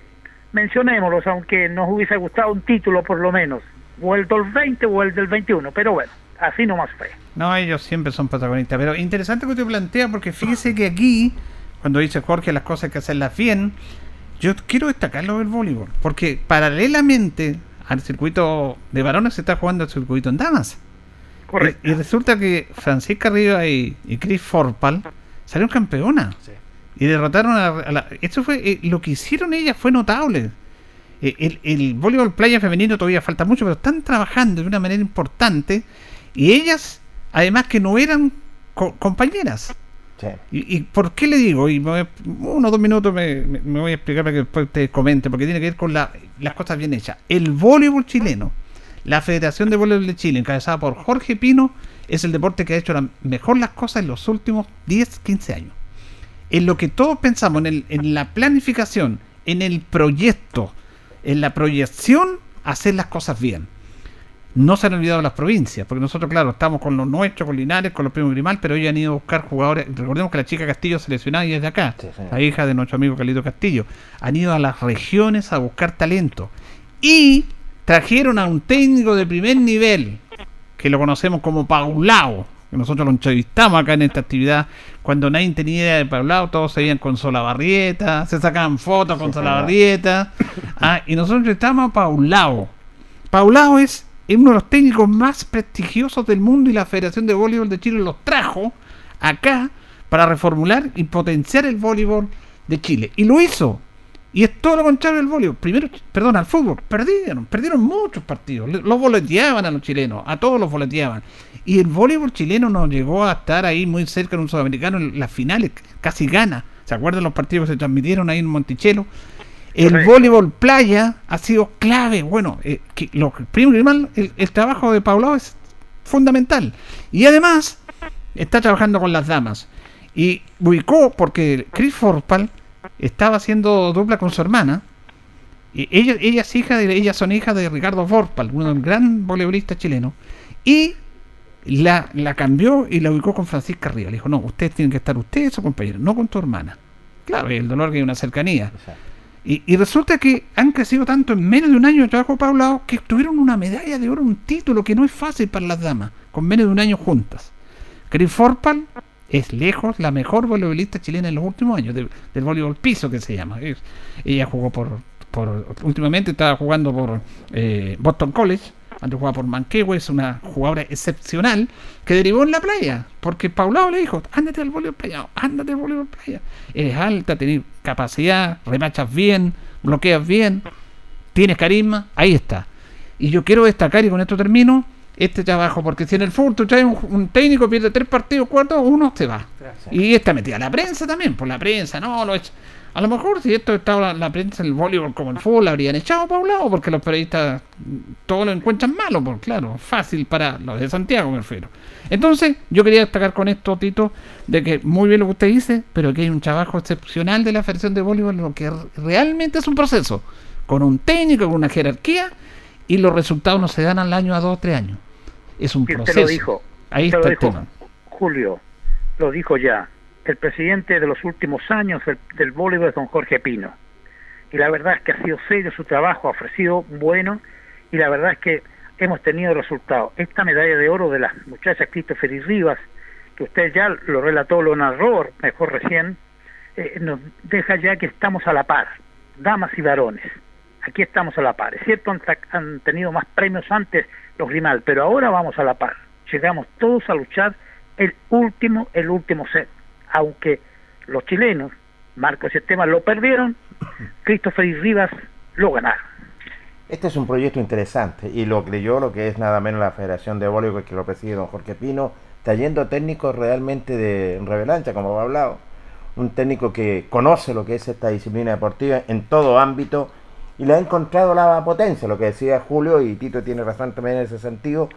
mencionémoslos aunque nos hubiese gustado un título por lo menos. O el del 20 o el del 21 pero bueno así nomás fue. No, ellos siempre son protagonistas. Pero interesante que usted plantea, porque fíjese que aquí, cuando dice Jorge las cosas hay que hacerlas bien, yo quiero destacar lo del voleibol. Porque paralelamente al circuito de varones se está jugando el circuito en damas. Correcto. Y, y resulta que Francisca Rivas y, y Chris Forpal salieron campeonas. Y derrotaron a, a la... Esto fue... eh, lo que hicieron ellas fue notable. Eh, el, el voleibol playa femenino todavía falta mucho, pero están trabajando de una manera importante. Y ellas, además que no eran co- compañeras. ¿Y, por qué le digo? Y uno o dos minutos me, voy a explicar para que después usted comente, porque tiene que ver con la- las cosas bien hechas. El voleibol chileno, la Federación de Voleibol de Chile, encabezada por Jorge Pino, es el deporte que ha hecho la- mejor las cosas en los últimos 10, 15 años. En lo que todos pensamos, en, el- en la planificación, en el proyecto, en la proyección, hacer las cosas bien. No se han olvidado las provincias, porque nosotros, claro, estamos con los nuestros, con Linares, con los primos Grimal, pero ellos han ido a buscar jugadores. Recordemos que la chica Castillo seleccionada y es de acá, la hija de nuestro amigo Carlito Castillo. Han ido a las regiones a buscar talento. Y trajeron a un técnico de primer nivel, que lo conocemos como Paulao, que nosotros lo entrevistamos acá en esta actividad. Cuando nadie tenía idea de Paulao, todos se veían con Solabarrieta, se sacaban fotos con Solabarrieta. Ah, y nosotros entrevistamos a Paulao. Paulao es es uno de los técnicos más prestigiosos del mundo y la Federación de Voleibol de Chile los trajo acá para reformular y potenciar el voleibol de Chile. Y lo hizo. Y es todo lo contrario del voleibol. Primero, perdón, al fútbol. Perdieron, perdieron muchos partidos. Los boleteaban a los chilenos, a todos los boleteaban. Y el voleibol chileno no llegó a estar ahí muy cerca de un sudamericano en las finales, casi gana. ¿Se acuerdan los partidos que se transmitieron ahí en Monticello? El voleibol playa ha sido clave. Bueno, eh, que lo primero y mal, el, el trabajo de Paulao es fundamental. Y además, está trabajando con las damas. Y ubicó, porque Chris Forpal estaba haciendo dupla con su hermana. Y ella, ella es hija de, ellas son hijas de Ricardo Forpal, un gran voleibolista chileno. Y la, la cambió y la ubicó con Francisca Rivas. Le dijo, no, ustedes tienen que estar ustedes, su compañero, no con tu hermana. Claro, el dolor que hay una cercanía. Y, y resulta que han crecido tanto en menos de un año de trabajo Paulao que tuvieron una medalla de oro, un título que no es fácil para las damas, con menos de un año juntas. Chris Forpal es lejos la mejor voleibolista chilena en los últimos años, de- del voleibol piso que se llama. Ella jugó por, por últimamente estaba jugando por eh, Boston College, antes jugaba por Manquehue, es una jugadora excepcional que derivó en la playa, porque Paulao le dijo, ándate al voleibol playa, ándate al voleibol playa. Eres alta, tenés capacidad, remachas bien, bloqueas bien, tienes carisma, ahí está. Y yo quiero destacar, y con esto termino, este trabajo, porque si en el fútbol tú traes un, un técnico, pierde tres partidos, cuatro, uno se va. Y está metida la prensa también, por la prensa, no, lo echa- A lo mejor si esto estaba la, prensa, el voleibol como el fútbol, la habrían echado para un lado, porque los periodistas mm, todo lo encuentran malo, pues claro, fácil para los de Santiago, me refiero. Entonces, yo quería destacar con esto, Tito, de que muy bien lo que usted dice, pero que hay un trabajo excepcional de la Federación de Voleibol, lo que realmente es un proceso, con un técnico, con una jerarquía, y los resultados no se dan al año, a dos o tres años. Es un proceso. lo dijo. Ahí está lo el dijo, tema. Julio, lo dijo ya. El presidente de los últimos años del, del voleibol es don Jorge Pino. Y la verdad es que ha sido serio su trabajo, ha ofrecido bueno, y la verdad es que hemos tenido resultados. Esta medalla de oro de las muchachas Christopher y Rivas, que usted ya lo relató, lo narró mejor recién, eh, nos deja ya que estamos a la par, damas y varones. Aquí estamos a la par. Es cierto, han, han tenido más premios antes los Grimal, pero ahora vamos a la par. Llegamos todos a luchar el último, el último set. Aunque los chilenos, Marcos y Esteban, lo perdieron, Christopher y Rivas lo ganaron. Este es un proyecto interesante y lo creyó lo que es nada menos la Federación de Voleibol que lo preside don Jorge Pino, trayendo técnicos realmente de relevancia, como ha hablado, un técnico que conoce lo que es esta disciplina deportiva en todo ámbito y le ha encontrado la potencia, lo que decía Julio y Tito tiene razón también en ese sentido,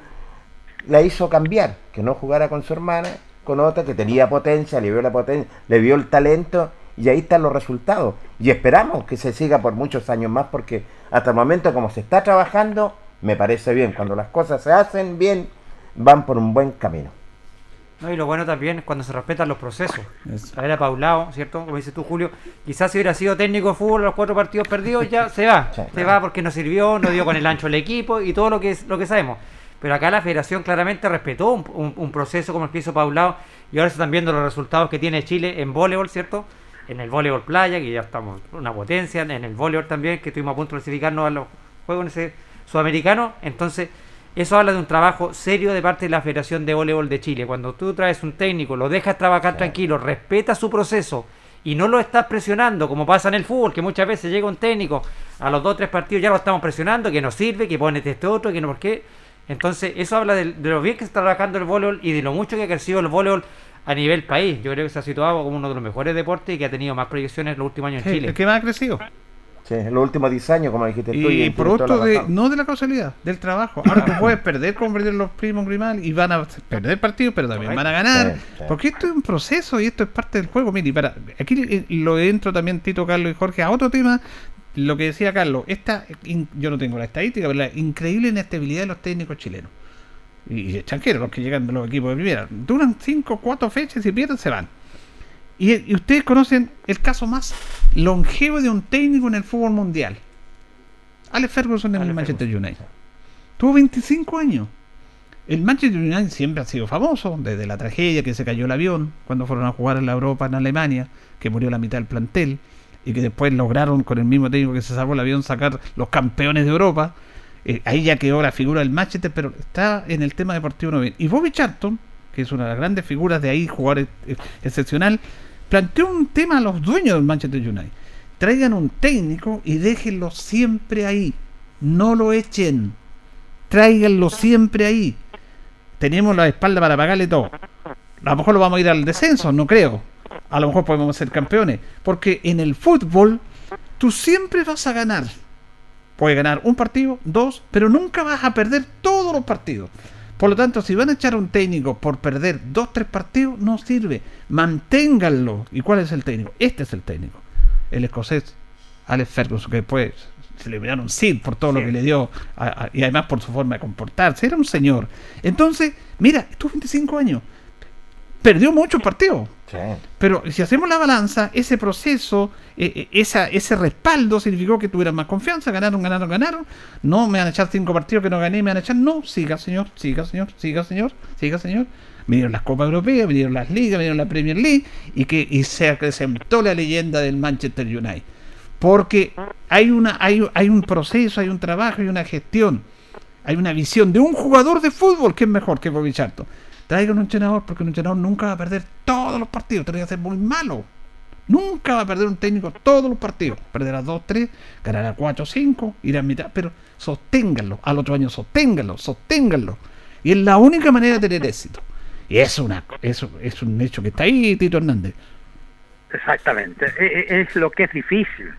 la hizo cambiar, que no jugara con su hermana, con otra que tenía potencia, le vio la potencia, le vio el talento y ahí están los resultados. Y esperamos que se siga por muchos años más porque hasta el momento como se está trabajando, me parece bien. Cuando las cosas se hacen bien, van por un buen camino. No, y lo bueno también es cuando se respetan los procesos. A ver a Paulao, ¿cierto? Como dices tú, Julio, quizás si hubiera sido técnico de fútbol los cuatro partidos perdidos, ya se va. Se va porque no sirvió, no dio con el ancho el equipo y todo lo que es, lo que sabemos. Pero acá la federación claramente respetó un, un- un proceso como el que hizo Paulao y ahora se están viendo los resultados que tiene Chile en voleibol, ¿cierto? En el voleibol playa, que ya estamos una potencia, en el voleibol también, que estuvimos a punto de clasificarnos a los juegos en ese sudamericano. Entonces, eso habla de un trabajo serio de parte de la Federación de Voleibol de Chile. Cuando tú traes un técnico, lo dejas trabajar tranquilo, respeta su proceso y no lo estás presionando, como pasa en el fútbol, que muchas veces llega un técnico a los dos o tres partidos ya lo estamos presionando, que no sirve, que pone este otro, que no por qué. Entonces, eso habla de, de lo bien que está trabajando el voleibol y de lo mucho que ha crecido el voleibol a nivel país. Yo creo que se ha situado como uno de los mejores deportes y que ha tenido más proyecciones en los últimos años en Chile. el que más ha crecido. Sí, en los últimos 10 años, como dijiste tú. Y producto de, no de la causalidad, del trabajo. Ahora tú puedes perder como perder los primos Grimal y van a perder partidos, pero también van a ganar. Sí, sí. Porque esto es un proceso y esto es parte del juego. Mire, y para, aquí eh, lo entro también Tito, Carlos y Jorge a otro tema. Lo que decía Carlos, esta, in- yo no tengo la estadística, pero la increíble inestabilidad de los técnicos chilenos. Y, extranjeros, los que llegan de los equipos de primera. Duran 5 4 fechas y pierden, se van. Y, y ustedes conocen el caso más longevo de un técnico en el fútbol mundial. Alex Ferguson en el Manchester United. Tuvo 25 años. El Manchester United siempre ha sido famoso, desde la tragedia que se cayó el avión cuando fueron a jugar en la Europa, en Alemania, que murió la mitad del plantel, y que después lograron con el mismo técnico que se salvó el avión sacar los campeones de Europa. eh, ahí ya quedó la figura del Manchester, pero está en el tema deportivo no bien. Y Bobby Charlton, que es una de las grandes figuras de ahí, jugador eh, excepcional, planteó un tema a los dueños del Manchester United. Traigan un técnico y déjenlo siempre ahí. No lo echen. Tráiganlo siempre ahí. Tenemos la espalda para pagarle todo. A lo mejor lo vamos a ir al descenso, no creo. A lo mejor podemos ser campeones. Porque en el fútbol tú siempre vas a ganar. Puedes ganar un partido, dos, pero nunca vas a perder todos los partidos. Por lo tanto, si van a echar a un técnico por perder dos, tres partidos, no sirve. Manténganlo. ¿Y cuál es el técnico? Este es el técnico. El escocés, Alex Ferguson, que después se le miraron Sid por todo lo que le dio a- a- y además por su forma de comportarse. Era un señor. Entonces, mira, estuvo 25 años. Perdió muchos partidos. Pero si hacemos la balanza, ese proceso, eh, eh, ese respaldo significó que tuvieran más confianza, ganaron, ganaron, ganaron. No me van a echar cinco partidos que no gané, me van a echar. No, siga señor, siga señor, siga señor, siga señor. Vinieron las Copas Europeas, vinieron las Ligas, vinieron la Premier League y que se acrecentó la leyenda del Manchester United. Porque hay, una, hay, hay un proceso, hay un trabajo, hay una gestión, hay una visión de un jugador de fútbol que es mejor que Bobby Charlton. Traigan un entrenador porque un entrenador nunca va a perder todos los partidos, tiene que ser muy malo. Nunca va a perder un técnico todos los partidos. Perderá dos, tres, ganará cuatro, cinco, irá a mitad, pero sosténganlo. Al otro año sosténganlo, sosténganlo. Y es la única manera de tener éxito. Y es, una, eso es un hecho que está ahí, Tito Hernández. Exactamente, E- e- es lo que es difícil.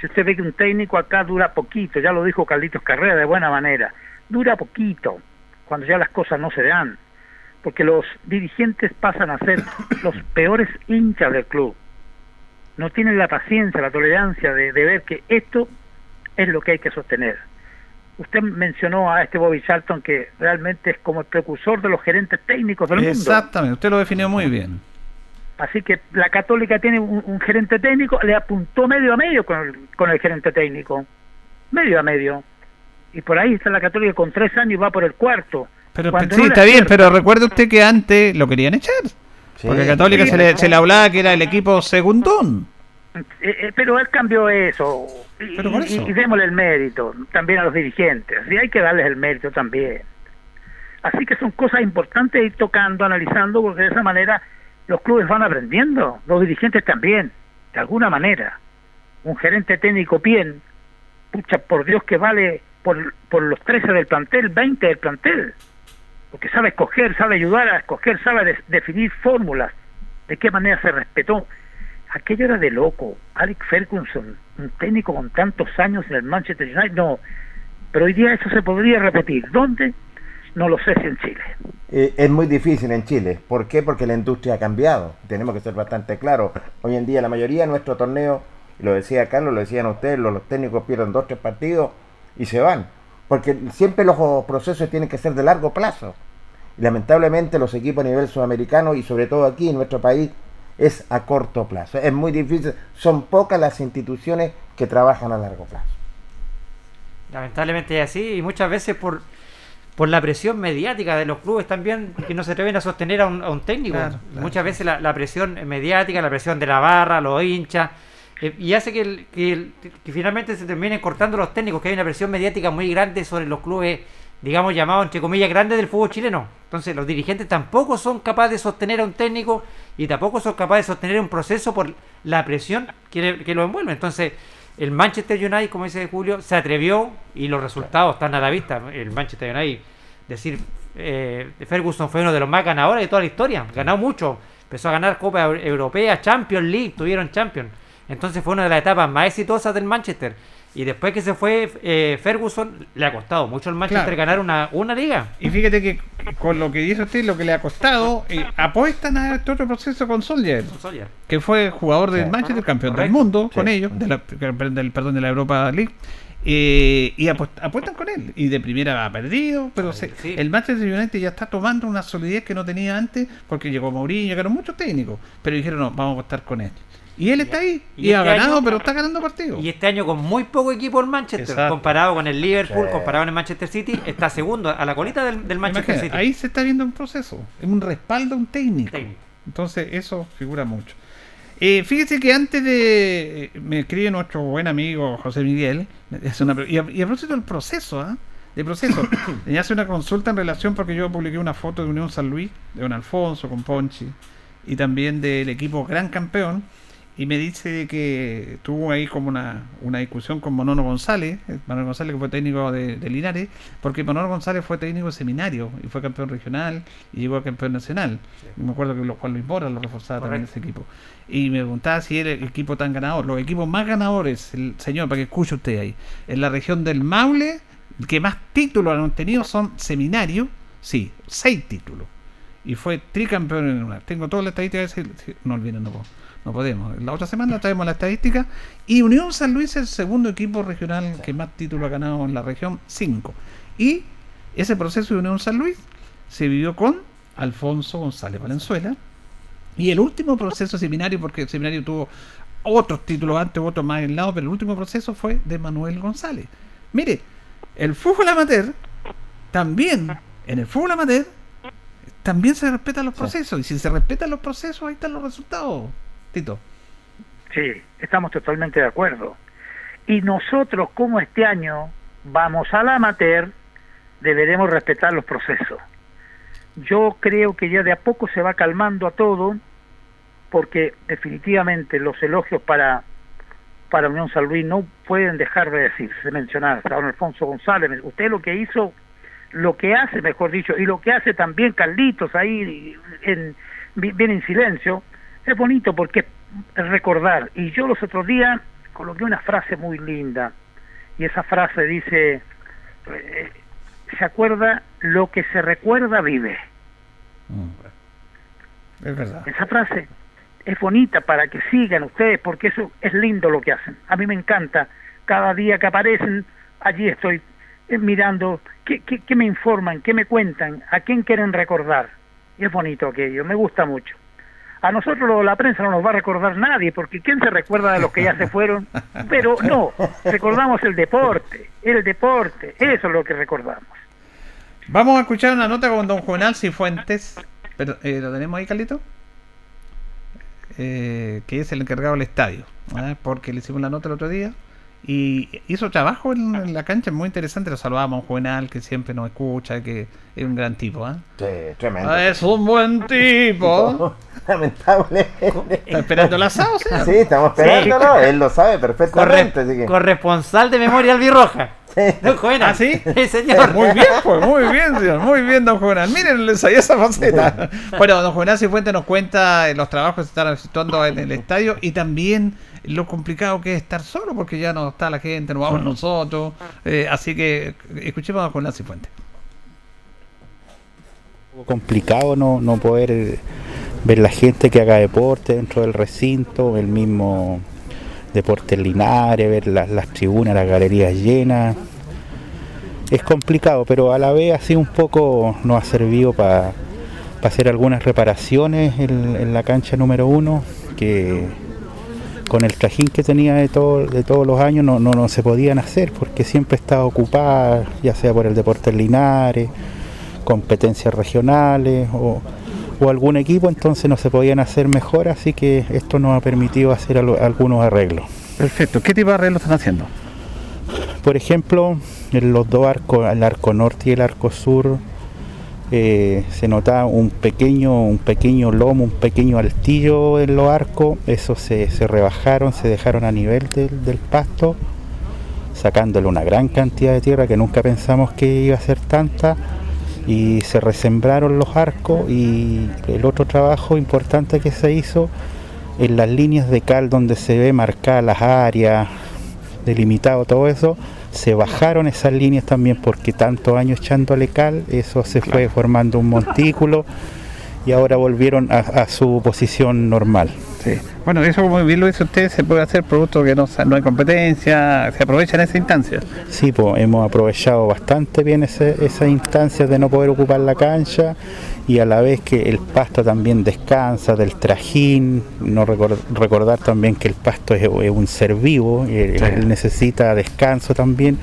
Si usted ve que un técnico acá dura poquito, ya lo dijo Carlitos Carrera de buena manera, dura poquito cuando ya las cosas no se dan, porque los dirigentes pasan a ser los (coughs) peores hinchas del club. No tienen la paciencia, la tolerancia de, de ver que esto es lo que hay que sostener. Usted mencionó a este Bobby Charlton que realmente es como el precursor de los gerentes técnicos del mundo. Exactamente, usted lo definió muy bien. Así que la Católica tiene un, un gerente técnico, le apuntó medio a medio con el, con el gerente técnico. Medio a medio. Y por ahí está la Católica con tres años y va por el cuarto. Pero Cuando sí, está bien, pero recuerde usted que antes lo querían echar. Porque a Católica Sí, se, le, pero- se le hablaba que era el equipo segundón. Eh, eh, pero él cambió eso. Y, Pero por y- eso. y démosle el mérito también a los dirigentes. Y hay que darles el mérito también. Así que son cosas importantes ir tocando, analizando, porque de esa manera los clubes van aprendiendo, los dirigentes también, de alguna manera. Un gerente técnico bien, pucha, por Dios que vale por, por los 13 del plantel, 20 del plantel. Porque sabe escoger, sabe ayudar a escoger, sabe de- definir fórmulas, de qué manera se respetó. Aquello era de loco. Alex Ferguson, un técnico con tantos años en el Manchester United, no. Pero hoy día eso se podría repetir. ¿Dónde? No lo sé si en Chile. Eh, es muy difícil en Chile. ¿Por qué? Porque la industria ha cambiado. Tenemos que ser bastante claros. Hoy en día la mayoría de nuestros torneos, lo decía Carlos, lo decían ustedes, los, los técnicos pierden dos, tres partidos y se van. Porque siempre los procesos tienen que ser de largo plazo. Y lamentablemente los equipos a nivel sudamericano y sobre todo aquí en nuestro país es a corto plazo. Es muy difícil. Son pocas las instituciones que trabajan a largo plazo. Lamentablemente es así y muchas veces por, por la presión mediática de los clubes también que no se atreven a sostener a un, a un técnico. Claro, claro. muchas veces la, la presión mediática, la presión de la barra, los hinchas, eh, y hace que, el- que, el- que finalmente se terminen cortando los técnicos, que hay una presión mediática muy grande sobre los clubes, digamos, llamados entre comillas grandes del fútbol chileno. Entonces los dirigentes tampoco son capaces de sostener a un técnico y tampoco son capaces de sostener un proceso por la presión que, que lo envuelve. Entonces el Manchester United, como dice Julio, se atrevió y los resultados están a la vista. El Manchester United, decir, eh, Ferguson fue uno de los más ganadores de toda la historia, ganó mucho, empezó a ganar Copa Eu- Europea, Champions League, tuvieron Champions. Entonces fue una de las etapas más exitosas del Manchester. Y después que se fue eh, Ferguson, le ha costado mucho al Manchester Claro. ganar una, una liga. Y fíjate que con lo que dice usted, lo que le ha costado, eh, apuestan a este otro proceso con Solskjaer. que fue jugador del Sí. Manchester, campeón del mundo con ellos, de la, del, perdón, de la Europa League. eh, y apuest- apuestan con él. Y de primera ha perdido, pero se- Sí. el Manchester United ya está tomando una solidez que no tenía antes, porque llegó Mourinho, llegaron muchos técnicos, pero dijeron, no, vamos a apostar con él. Y él está ahí, y, y ha este ganado, año- pero está ganando partidos. Y este año con muy poco equipo el Manchester, Exacto. comparado con el Liverpool, Sí. comparado con el Manchester City, está segundo a la colita del, del Manchester Imagínate, City. Ahí se está viendo un proceso, es un respaldo a un técnico. Técnico. Entonces eso figura mucho. Eh, fíjese que antes de... eh, me escribe nuestro buen amigo José Miguel, es una y, a, y a propósito del proceso, ¿ah? de proceso. (coughs) y hace una consulta en relación porque yo publiqué una foto de Unión San Luis, de Don Alfonso con Ponchi, y también del equipo Gran Campeón, y me dice que tuvo ahí como una, una discusión con Monono González, eh, Manuel González que fue técnico de, de Linares, porque Monono González fue técnico de seminario y fue campeón regional y llegó a campeón nacional. Me acuerdo que lo, Juan Luis Mora lo reforzaba también ese equipo. Y me preguntaba si era el equipo tan ganador. Los equipos más ganadores, el señor, para que escuche usted ahí, en la región del Maule, que más títulos han tenido son seminario, sí, seis títulos. Y fue tricampeón en una. Tengo todas las estadísticas, no olviden, no puedo. No podemos. La otra semana traemos la estadística. Y Unión San Luis es el segundo equipo regional que más títulos ha ganado en la región, 5. Y ese proceso de Unión San Luis se vivió con Alfonso González Valenzuela. Y el último proceso seminario, porque el seminario tuvo otros títulos antes, otros más en lado, pero el último proceso fue de Manuel González. Mire, el fútbol amateur también, en el fútbol amateur, también se respetan los procesos. Y si se respetan los procesos, ahí están los resultados. Sí, estamos totalmente de acuerdo. Y nosotros, como este año vamos al amateur, deberemos respetar los procesos. Yo creo que ya de a poco se va calmando a todo, porque definitivamente los elogios para para Unión San Luis no pueden dejar de decirse, de mencionar a don Alfonso González. Usted lo que hizo, lo que hace, mejor dicho, y lo que hace también Carlitos ahí, en, bien en silencio, es bonito porque es recordar. Y yo los otros días coloqué una frase muy linda, y esa frase dice, eh, se acuerda, lo que se recuerda vive. Es verdad. Esa frase es bonita para que sigan ustedes porque eso es lindo lo que hacen. A mí me encanta. Cada día que aparecen, allí estoy eh, mirando qué, qué, qué me informan, qué me cuentan, a quién quieren recordar. Y es bonito aquello, me gusta mucho. A nosotros la prensa no nos va a recordar nadie, porque ¿quién se recuerda de los que ya se fueron? (laughs) Pero no, recordamos el deporte, el deporte, eso es lo que recordamos. Vamos a escuchar una nota con don Juvenal Cifuentes. Pero, eh, ¿Lo tenemos ahí, Carlito? Eh, que es el encargado del estadio. ¿ah? Porque le hicimos la nota el otro día. Y hizo trabajo en, en la cancha muy interesante. Lo saludamos a un Juvenal que siempre nos escucha, que es un gran tipo. ¿ah? Sí, tremendo. Ah, Es un buen (laughs) tipo. (laughs) Lamentable. ¿Está esperando el asado? sí? Sí, estamos esperándolo. Él lo sabe perfectamente. así que- Corresponsal de memoria albirroja. Don Juvenal. ¿Ah, sí? (laughs) Sí, señor. Muy bien, pues, muy bien, señor. Muy bien, don Juvenal. Miren, les salió esa faceta. Bueno, don Juvenal Cifuentes nos cuenta eh, los trabajos que se están efectuando en el estadio y también lo complicado que es estar solo, porque ya no está la gente, no vamos nosotros. Eh, así que escuchemos a don Juvenal Cifuentes. complicado no, no poder ver la gente que haga deporte dentro del recinto, el mismo deporte en Linares, ver las, las tribunas, las galerías llenas. Es complicado, pero a la vez así un poco nos ha servido para hacer algunas reparaciones en, en la cancha número uno, que con el trajín que tenía de, todo, de todos los años no, no, no se podían hacer porque siempre estaba ocupada, ya sea por el deporte en Linares, competencias regionales o, o algún equipo, entonces no se podían hacer mejor, así que esto nos ha permitido hacer al- algunos arreglos. Perfecto. ¿Qué tipo de arreglos están haciendo? Por ejemplo, en los dos arcos, el arco norte y el arco sur, eh, se notaba un pequeño, un pequeño lomo, un pequeño altillo en los arcos, esos se, se rebajaron, se dejaron a nivel del, del pasto, sacándole una gran cantidad de tierra que nunca pensamos que iba a ser tanta, y se resembraron los arcos y el otro trabajo importante que se hizo en las líneas de cal donde se ve marcadas las áreas, delimitado todo eso, se bajaron esas líneas también porque tantos años echándole cal, eso se fue formando un montículo y ahora volvieron a, a su posición normal. Sí. Bueno, eso como bien lo dice usted, se puede hacer producto que no, no hay competencia, se aprovecha en esa instancia. Sí, pues hemos aprovechado bastante bien esas instancias de no poder ocupar la cancha y a la vez que el pasto también descansa del trajín, no recor- recordar también que el pasto es, es un ser vivo, eh, Sí. él necesita descanso también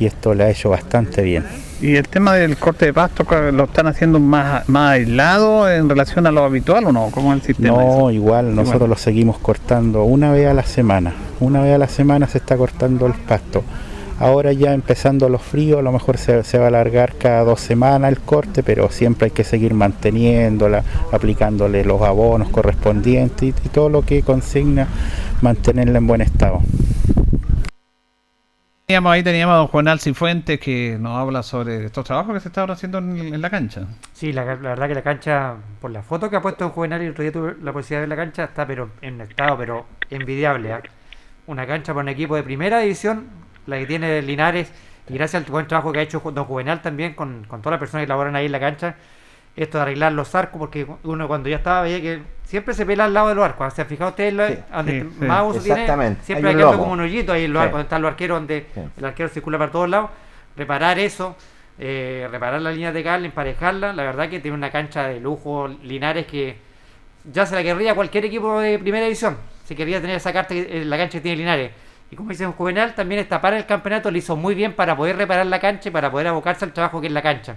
y esto le ha hecho bastante bien. ¿Y el tema del corte de pasto lo están haciendo más, más aislado en relación a lo habitual o no? ¿Cómo es el sistema? No, igual, nosotros lo seguimos cortando una vez a la semana. Una vez a la semana se está cortando el pasto. Ahora ya empezando los fríos, a lo mejor se, se va a alargar cada dos semanas el corte, pero siempre hay que seguir manteniéndola, aplicándole los abonos correspondientes y, y todo lo que consigna mantenerla en buen estado. Teníamos, ahí teníamos a don Juan Cifuentes que nos habla sobre estos trabajos que se estaban haciendo en, en la cancha. Sí, la, la verdad que la cancha, por la foto que ha puesto don Juvenal y el otro día tuve la posibilidad de ver la cancha, está pero en un estado pero envidiable. ¿ah? Una cancha para un equipo de primera división, la que tiene Linares, y gracias al buen trabajo que ha hecho don Juvenal también con, con todas las personas que laboran ahí en la cancha, esto de arreglar los arcos, porque uno cuando ya estaba veía que siempre se pela al lado de los arcos. ¿Se han fijado ustedes Sí, donde sí, sí. más uso tiene? Exactamente. Siempre Hay hay un como un hoyito ahí en los Sí. arcos, donde están los arqueros, donde Sí. el arquero circula para todos lados. Reparar eso, eh, reparar la línea de cable, emparejarla. La verdad que tiene una cancha de lujo Linares que ya se la querría cualquier equipo de primera división. Si quería tener esa carta en la cancha que tiene Linares. Y como dice Juvenal, también esta para el campeonato le hizo muy bien para poder reparar la cancha y para poder abocarse al trabajo que es la cancha.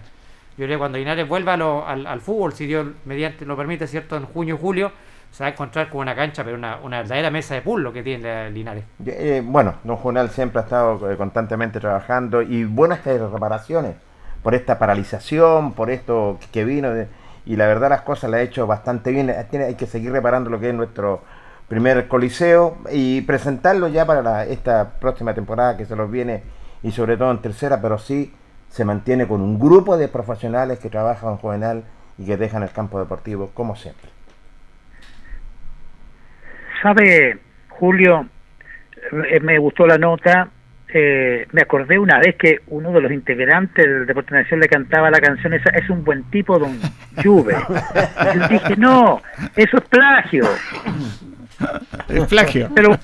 Yo creo que cuando Linares vuelva al, al fútbol, si Dios mediante lo permite, ¿cierto? En junio julio, se va a encontrar con una cancha, pero una, verdadera mesa de lo que tiene Linares. Eh, bueno, don Juvenal siempre ha estado eh, constantemente trabajando y buenas reparaciones por esta paralización, por esto que- vino de- y la verdad las cosas las ha hecho bastante bien. Eh, hay que seguir reparando lo que es nuestro primer coliseo y presentarlo ya para la- esta próxima temporada que se nos viene y sobre todo en tercera, pero sí se mantiene con un grupo de profesionales que trabajan en Juvenal y que dejan el campo deportivo como siempre. Sabe, Julio, eh, me gustó la nota. eh, me acordé una vez que uno de los integrantes del Deporte Nacional le cantaba la canción esa, es un buen tipo, don Juve. (laughs) Y yo dije, no, eso es plagio. Es plagio. Pero,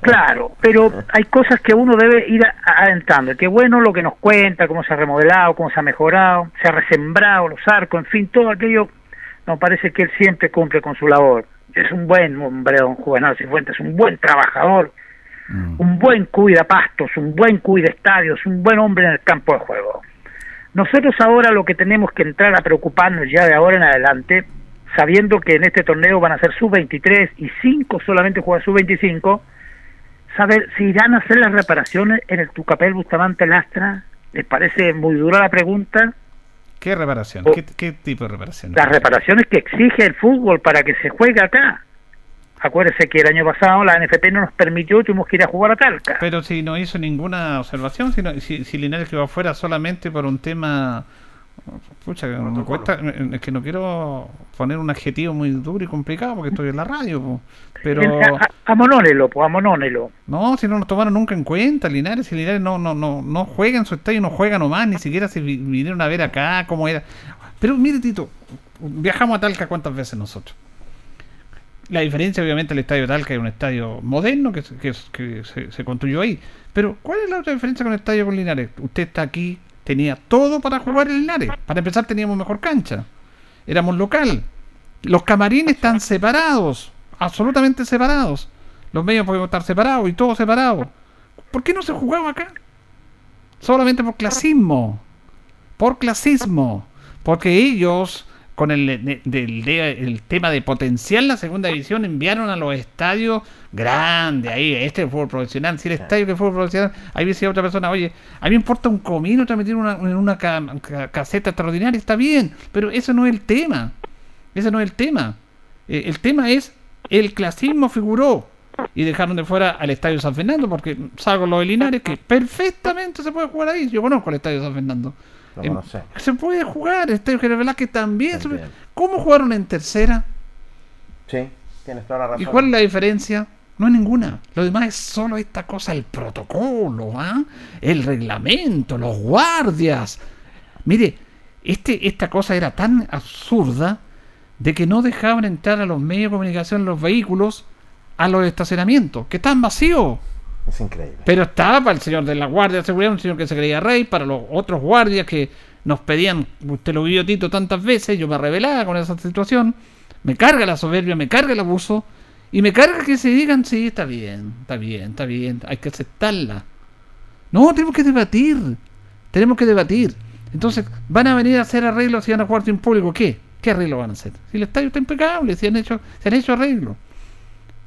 claro, pero hay cosas que uno debe ir a- adentrando. Qué bueno lo que nos cuenta, cómo se ha remodelado, cómo se ha mejorado, se ha resembrado los arcos, en fin, todo aquello. Nos parece que él siempre cumple con su labor. Es un buen hombre, don Juvenal Cifuentes, un buen trabajador, un buen cuida pastos, un buen cuida estadios, un buen hombre en el campo de juego. Nosotros ahora lo que tenemos que entrar a preocuparnos ya de ahora en adelante, sabiendo que en este torneo van a ser sub-23 y 5 solamente juegan sub-25, saber si irán a hacer las reparaciones en el Tucapel Bustamante Lastra. ¿Les parece muy dura la pregunta? ¿Qué reparación? ¿Qué, qué tipo de reparación? Las reparaciones que exige el fútbol para que se juegue acá. Acuérdese que el año pasado la NFP no nos permitió tuvimos que ir a jugar a Talca. Pero si no hizo ninguna observación, si, no- si, si Linares quedó afuera solamente por un tema... Pucha, me cuesta- es que no quiero poner un adjetivo muy duro y complicado porque estoy en la radio, po. pero... Amonónelo, pues, amonónelo. No, si no nos tomaron nunca en cuenta, Linares, si Linares no, no, no, no juega en su estadio, no juega nomás, ni siquiera se vi- vinieron a ver acá cómo era. Pero mire, Tito, viajamos a Talca cuántas veces nosotros. La diferencia, obviamente, el estadio de Talca es un estadio moderno que, que, que se, se construyó ahí. Pero, ¿cuál es la otra diferencia con el estadio con Linares? Usted está aquí, tenía todo para jugar en Linares. Para empezar, teníamos mejor cancha. Éramos local. Los camarines están separados, absolutamente separados. Los medios podemos estar separados y todo separado. ¿Por qué no se jugaba acá? Solamente por clasismo. Por clasismo. Porque ellos, con el, de- del- de- el tema de potenciar la segunda división, enviaron a los estadios grandes. Ahí, este es el fútbol profesional. Si el estadio que fútbol profesional, ahí decía otra persona, oye, a mí me importa un comino transmitir una, en una ca- ca- caseta extraordinaria, está bien. Pero eso no es el tema. Ese no es el tema. Eh, el tema es el clasismo figuró y dejaron de fuera al Estadio San Fernando porque salgo lo de Linares que perfectamente se puede jugar ahí. Yo conozco el Estadio San Fernando. Eh, se puede jugar, General Velázquez también. ¿Cómo jugaron en tercera? Sí, tienes toda la razón. ¿Y cuál es la diferencia? No hay ninguna. Lo demás es solo esta cosa, el protocolo, ¿ah? el reglamento, los guardias. Mire, este, esta cosa era tan absurda de que no dejaban entrar a los medios de comunicación los vehículos a los estacionamientos, que están vacíos. Es increíble. Pero estaba para el señor de la Guardia de Seguridad, un señor que se creía rey, para los otros guardias que nos pedían, usted lo vio Tito tantas veces, yo me rebelaba con esa situación, me carga la soberbia, me carga el abuso, y me carga que se digan, sí, está bien, está bien, está bien, hay que aceptarla. No, tenemos que debatir, tenemos que debatir. Entonces, van a venir a hacer arreglos y van a jugar sin público, ¿qué? ¿Qué arreglo van a hacer? Si el estadio está impecable, si han hecho, se han hecho arreglos.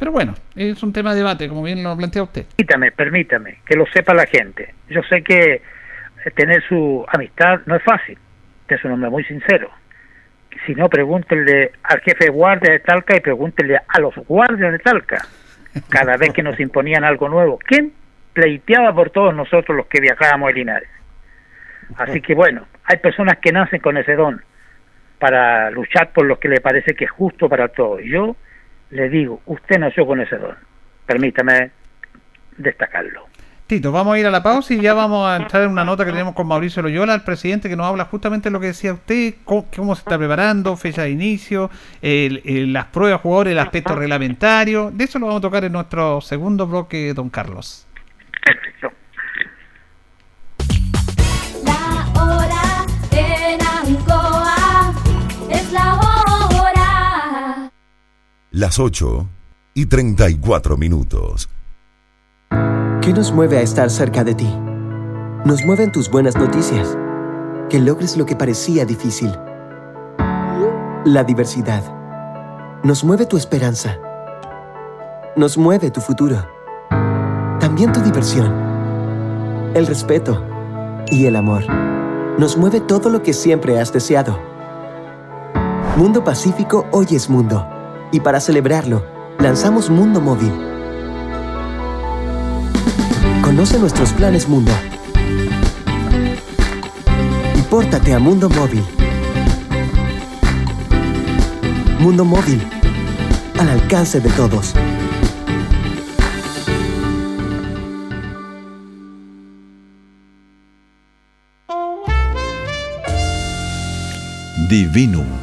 Pero bueno, es un tema de debate, como bien lo plantea usted. Permítame, permítame, que lo sepa la gente. Yo sé que eh, tener su amistad no es fácil. Es un hombre muy sincero. Si no, pregúntenle al jefe de guardia de Talca y pregúntenle a los guardias de Talca. Cada vez que nos imponían algo nuevo, ¿quién pleiteaba por todos nosotros los que viajábamos a Linares? Así que bueno, hay personas que nacen con ese don para luchar por lo que le parece que es justo para todos. Yo le digo, usted nació con ese don. Permítame destacarlo. Tito, vamos a ir a la pausa y ya vamos a entrar en una nota que tenemos con Mauricio Loyola, el presidente, que nos habla justamente de lo que decía usted, cómo, se está preparando, fecha de inicio, el- las pruebas jugadores, el aspecto reglamentario. De eso lo vamos a tocar en nuestro segundo bloque, don Carlos. Las 8 y 34 minutos. ¿Qué nos mueve a estar cerca de ti? Nos mueven tus buenas noticias. Que logres lo que parecía difícil. La diversidad. Nos mueve tu esperanza. Nos mueve tu futuro. También tu diversión. El respeto. Y el amor. Nos mueve todo lo que siempre has deseado. Mundo Pacífico hoy es mundo. Y para celebrarlo, lanzamos Mundo Móvil. Conoce nuestros planes Mundo. Y pórtate a Mundo Móvil. Mundo Móvil. Al alcance de todos. Divinum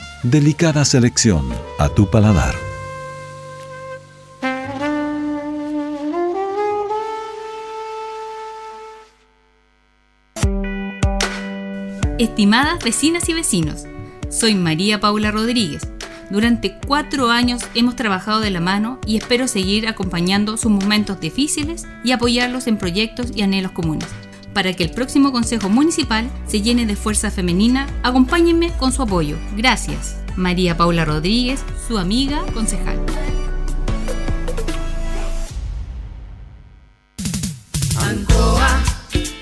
Delicada selección a tu paladar. Estimadas vecinas y vecinos, soy María Paula Rodríguez. Durante cuatro años hemos trabajado de la mano y espero seguir acompañando sus momentos difíciles y apoyarlos en proyectos y anhelos comunes. Para que el próximo Consejo Municipal se llene de fuerza femenina, acompáñenme con su apoyo. Gracias. María Paula Rodríguez, su amiga concejal. Ancoa,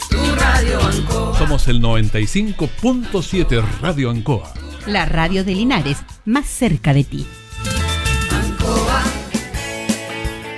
tu radio Ancoa. Somos el 95.7 Radio Ancoa. La radio de Linares, más cerca de ti.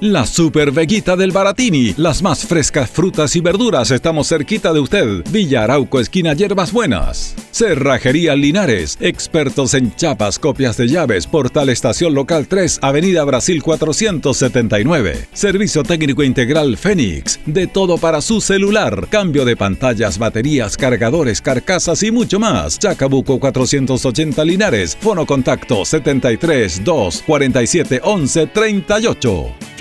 La Super Veguita del Baratini, las más frescas frutas y verduras, estamos cerquita de usted. Villa Arauco esquina Hierbas Buenas. Cerrajería Linares, expertos en chapas, copias de llaves, portal estación local 3, Avenida Brasil 479. Servicio técnico integral Fénix, de todo para su celular, cambio de pantallas, baterías, cargadores, carcasas y mucho más. Chacabuco 480 Linares, fono contacto 73 2 47 11 38.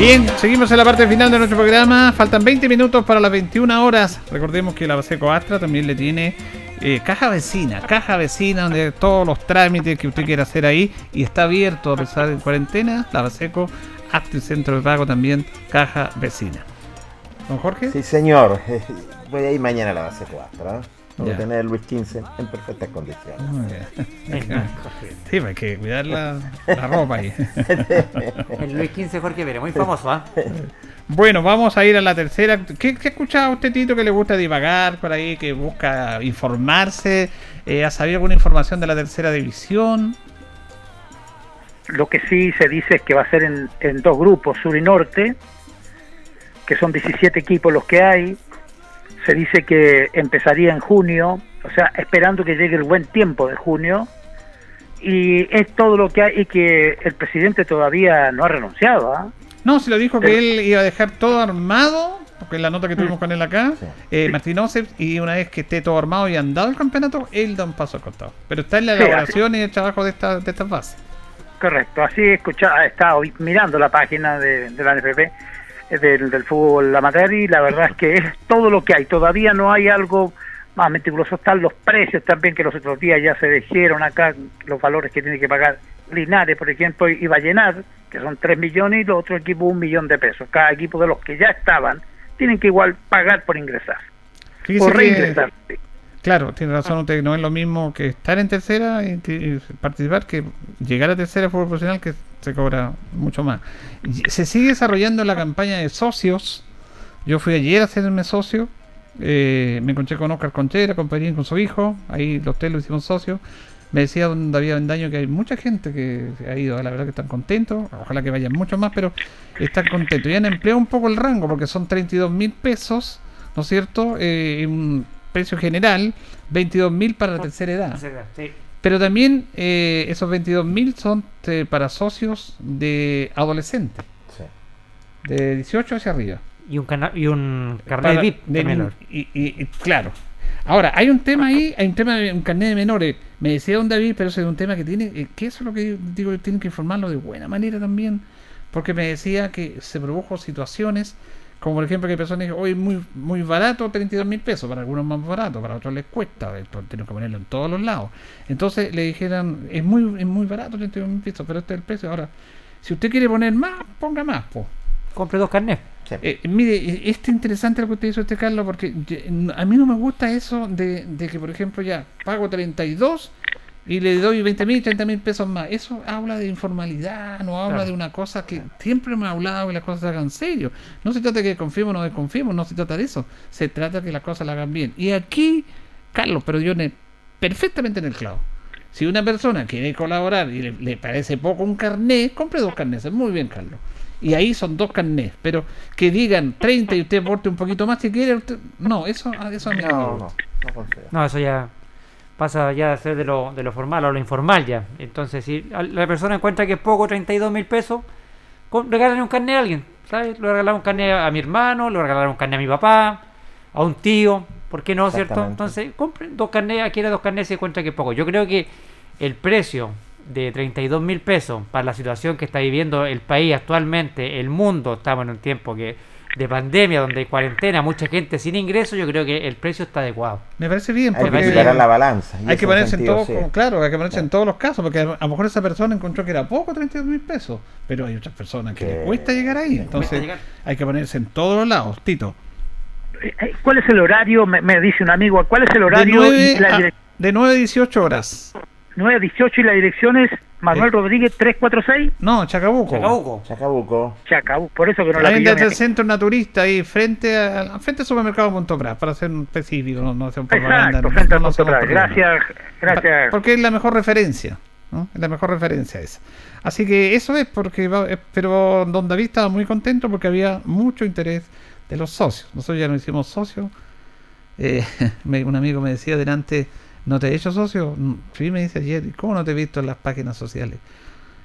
Bien, seguimos en la parte final de nuestro programa. Faltan 20 minutos para las 21 horas. Recordemos que la Baseco Astra también le tiene eh, caja vecina, caja vecina donde todos los trámites que usted quiera hacer ahí y está abierto a pesar de cuarentena. La Baseco Astra y Centro de Pago también caja vecina. ¿Don Jorge? Sí, señor. (laughs) Voy a ir mañana a la base 4. Ya. a tener el Luis 15 en perfectas condiciones. Muy bien. (laughs) Sí, pues hay que cuidar la, la ropa ahí. (laughs) El Luis XV Jorge Pérez, muy famoso, ¿ah? Bueno, vamos a ir a la tercera. ¿Qué, qué ha escuchado usted, Tito, que le gusta divagar por ahí, que busca informarse? Eh, ¿Ha sabido alguna información de la tercera división? Lo que sí se dice es que va a ser en, en dos grupos, sur y norte, que son 17 equipos los que hay. Se dice que empezaría en junio, o sea, esperando que llegue el buen tiempo de junio. Y es todo lo que hay y que el presidente todavía no ha renunciado. ¿ah? No, se lo dijo que él iba a dejar todo armado, porque es la nota que tuvimos con él acá, eh, Martín Osep, y una vez que esté todo armado y andado el campeonato, él da un paso al costado. Pero está en la Sí, elaboración y el trabajo de, esta, de estas bases. Correcto, así he escuchado, he estado mirando la página de, de la NFP del, del fútbol amateur y la verdad es que es todo lo que hay. Todavía no hay algo más meticuloso. Están los precios también que los otros días ya se dijeron acá, los valores que tiene que pagar Linares, por ejemplo, y Vallenar, que son 3 millones y los otros equipos un millón de pesos. Cada equipo de los que ya estaban tienen que igual pagar por ingresar. Por que- reingresar. Claro, tiene razón usted, no es lo mismo que estar en tercera y, que- y participar que llegar a tercera fútbol profesional que se cobra mucho más. Se sigue desarrollando la campaña de socios. Yo fui ayer a hacerme socio, eh, me encontré con Oscar Conchera, con Pedrín, con su hijo, ahí los tres lo hicimos socios. Me decía don David Bendaño que hay mucha gente que ha ido, la verdad que están contentos, ojalá que vayan muchos más, pero están contentos. Y han empleado un poco el rango porque son 32 mil pesos, ¿no es cierto? Eh, un precio general, 22 mil para la tercera edad. Sí. Pero también eh, esos 22 mil son eh, para socios de adolescentes. De 18 hacia arriba. Y un, cana- y un carnet Para- VIP de lo- y, y- y, claro. Ahora, hay un tema ahí, hay un tema de un carnet de menores. Me decía don David, pero ese es un tema que tiene, eh, que eso es lo que yo digo, tienen que informarlo de buena manera también. Porque me decía que se produjo situaciones, como por ejemplo que personas dijeron, hoy muy, muy barato, 32 mil pesos, para algunos más barato, para otros les cuesta, esto tienen que ponerlo en todos los lados. Entonces le dijeron, es muy, es muy barato, 32 mil pesos, pero este es el precio. Ahora, si usted quiere poner más, ponga más, pues. Compre dos carnets. Eh, mire, eh, este interesante lo que usted hizo este Carlos, porque a mí no me gusta eso de, de que, por ejemplo, ya pago 32 y le doy 20 mil, 30 mil pesos más. Eso habla de informalidad, no habla Claro. de una cosa que siempre me ha hablado que las cosas se hagan serio. No se trata de que confiemos o no desconfiemos, no se trata de eso. Se trata de que las cosas las hagan bien. Y aquí, Carlos, pero yo ne- perfectamente en el clavo. Si una persona quiere colaborar y le, le parece poco un carnet, compre dos carnets. Es muy bien, Carlos. Y ahí son dos carnets. Pero que digan 30 y usted aporte un poquito más si quiere. usted- No, eso, eso a mí no, me No, no, no. No, eso ya pasa ya a ser de lo, de lo formal a lo informal ya. Entonces, si la persona encuentra que es poco, 32 mil pesos, regálale un carnet a alguien. ¿sabes? Le regalar un carnet a mi hermano, le regalar un carnet a mi papá, a un tío, ¿por qué no, cierto? Entonces, compren dos carnets, adquiera dos carnets y se encuentra que es poco. Yo creo que el precio de 32 mil pesos para la situación que está viviendo el país actualmente, el mundo, estamos en un tiempo que de pandemia, donde hay cuarentena, mucha gente sin ingresos, yo creo que el precio está adecuado. Me parece bien. Hay que porque la balanza. Hay que ponerse en todo, sí. claro, hay que ponerse en todos los casos, porque a, lo mejor esa persona encontró que era poco 32 mil pesos, pero hay otras personas que Que- le cuesta llegar ahí, entonces llegar. hay que ponerse en todos los lados, Tito. Eh, eh, ¿Cuál es el horario? Me, me dice un amigo, ¿cuál es el De horario? 9 y la a, direc- de 9 a 18 horas. 9 a 18 y la dirección es Manuel Eh. Rodríguez 346 No, Chacabuco. Chacabuco. Chacabuco. Chacabu, por eso que no la Ahí desde el centro naturista, ahí frente a, frente al supermercado Punto Pras, para ser un específico, no, no hacer propaganda. Exacto, no- frente no Pras. propaganda. Gracias, gracias. Porque es la mejor referencia, ¿no? Es la mejor referencia esa. Así que eso es porque, va- eh, pero Don David estaba muy contento porque había mucho interés de los socios. Nosotros ya nos hicimos socios. Eh, (laughs) me- un amigo me decía delante, ¿no te he hecho socio? Mm, Sí, me dice ayer, ¿y cómo no te he visto en las páginas sociales?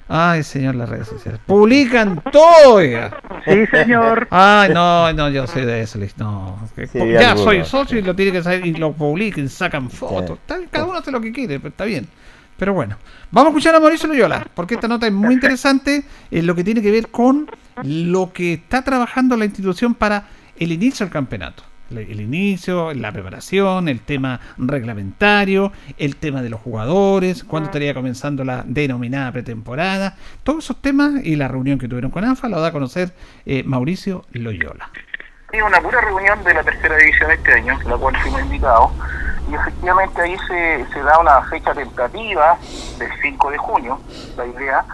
Ay, señor, las redes sociales. Publican todo. Sí, señor. Ay, no, no, yo soy de eso, no. Sí, ya algunos, soy sí. socio y lo tiene que saber y lo publiquen, sacan fotos. Sí. Cada uno hace lo que quiere, pero está bien. Pero bueno, vamos a escuchar a Mauricio Loyola, porque esta nota es muy interesante en lo que tiene que ver con lo que está trabajando la institución para el inicio del campeonato. El inicio, la preparación, el tema reglamentario, el tema de los jugadores, cuándo estaría comenzando la denominada pretemporada, todos esos temas y la reunión que tuvieron con ANFA la da a conocer eh, Mauricio Loyola. Sí, una pura reunión de la tercera división este año, la cual fuimos invitados, y efectivamente ahí se, se da una fecha tentativa del 5 de junio, la idea,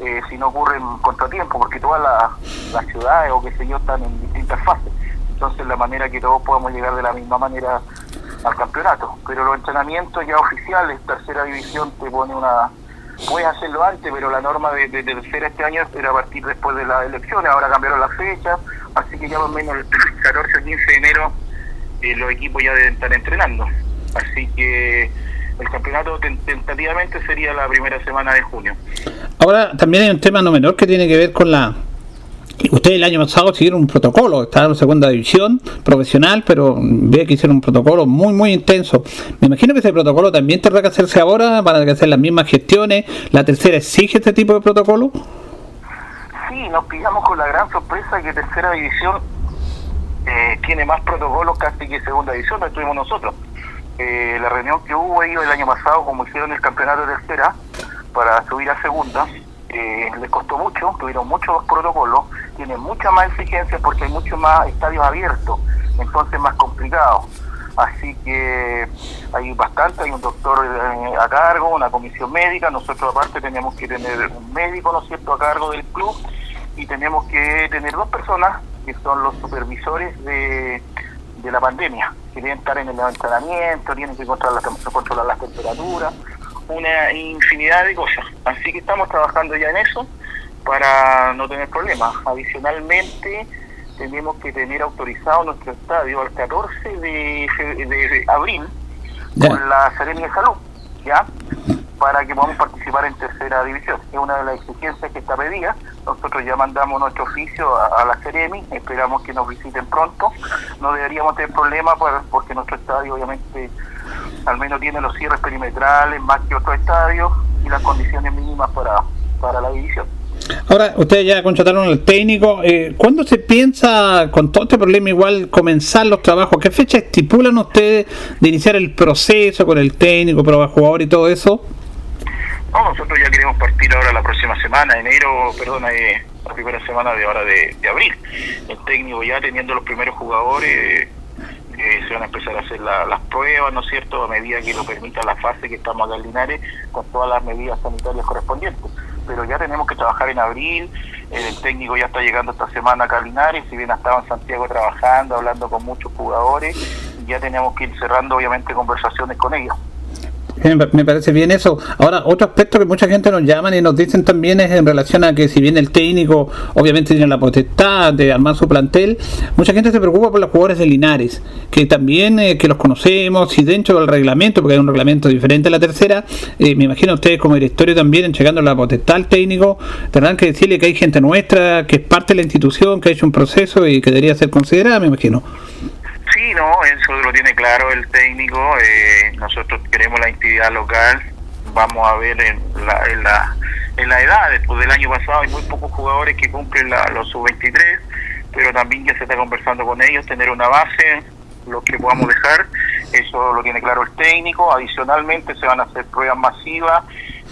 eh, si no ocurren contratiempos, porque todas las ciudades o qué sé yo están en distintas fases, entonces la manera que todos podamos llegar de la misma manera al campeonato, pero los entrenamientos ya oficiales, tercera división te pone una... Puedes hacerlo antes, pero la norma de, tercera este año era partir después de las elecciones, ahora cambiaron las fechas, así que ya más o menos el 14 o 15 de enero eh, los equipos ya deben estar entrenando. Así que el campeonato ten- tentativamente sería la primera semana de junio. Ahora también hay un tema no menor que tiene que ver con la... Ustedes el año pasado siguieron un protocolo, estaban en segunda división profesional, pero ve que hicieron un protocolo muy, muy intenso. Me imagino que ese protocolo también tendrá que hacerse ahora, van a que hacer las mismas gestiones. ¿La tercera exige este tipo de protocolo? Sí, nos pillamos con la gran sorpresa que tercera división eh, tiene más protocolos casi que segunda división, no estuvimos nosotros. Eh, la reunión que hubo ellos el año pasado, como hicieron el campeonato de tercera, para subir a segunda, eh, les costó mucho, tuvieron muchos protocolos, tienen mucha más exigencia porque hay muchos más estadios abiertos, entonces más complicado. Así que hay bastante, hay un doctor eh, a cargo, una comisión médica, nosotros aparte tenemos que tener un médico, ¿no cierto?, a cargo del club y tenemos que tener dos personas que son los supervisores de, de la pandemia, que deben estar en el entrenamiento, tienen que controlar, las- controlar las temperaturas, una infinidad de cosas. Así que estamos trabajando ya en eso para no tener problemas. Adicionalmente, tenemos que tener autorizado nuestro estadio al 14 de, de abril con la Serenia de Salud, ¿ya? Para que podamos participar en tercera división. Es una de las exigencias que está pedida. Nosotros ya mandamos nuestro oficio a, la Ceremi, esperamos que nos visiten pronto. No deberíamos tener problemas por- porque nuestro estadio obviamente al menos tiene los cierres perimetrales más que otros estadios y las condiciones mínimas para, para la división. Ahora, ustedes ya contrataron al técnico. Eh, ¿Cuándo se piensa, con todo este problema, igual comenzar los trabajos? ¿Qué fecha estipulan ustedes de iniciar el proceso con el técnico, prueba jugador y todo eso? No, nosotros ya queremos partir ahora la próxima semana, enero, perdón, eh, la primera semana de ahora de, de abril. El técnico ya teniendo los primeros jugadores, eh, se van a empezar a hacer la- las pruebas, ¿no es cierto?, a medida que lo permita la fase que estamos acá en Linares, con todas las medidas sanitarias correspondientes. Pero ya tenemos que trabajar en abril, eh, el técnico ya está llegando esta semana acá a Linares, si bien ha estado en Santiago trabajando, hablando con muchos jugadores, ya tenemos que ir cerrando obviamente conversaciones con ellos. Eh, Me parece bien eso. Ahora, otro aspecto que mucha gente nos llaman y nos dicen también es en relación a que si bien el técnico obviamente tiene la potestad de armar su plantel, mucha gente se preocupa por los jugadores de Linares, que también eh, que los conocemos y dentro del reglamento, porque hay un reglamento diferente a la tercera, eh, me imagino ustedes como directorio también entregando la potestad al técnico, tendrán que decirle que hay gente nuestra, que es parte de la institución, que ha hecho un proceso y que debería ser considerada, me imagino. Sí, no, eso lo tiene claro el técnico. eh, nosotros queremos la actividad local. Vamos a ver en la, en la, en la edad. Después del año pasado hay muy pocos jugadores que cumplen la- los sub-23, pero también ya se está conversando con ellos, tener una base, lo que podamos dejar. Eso lo tiene claro el técnico. Adicionalmente se van a hacer pruebas masivas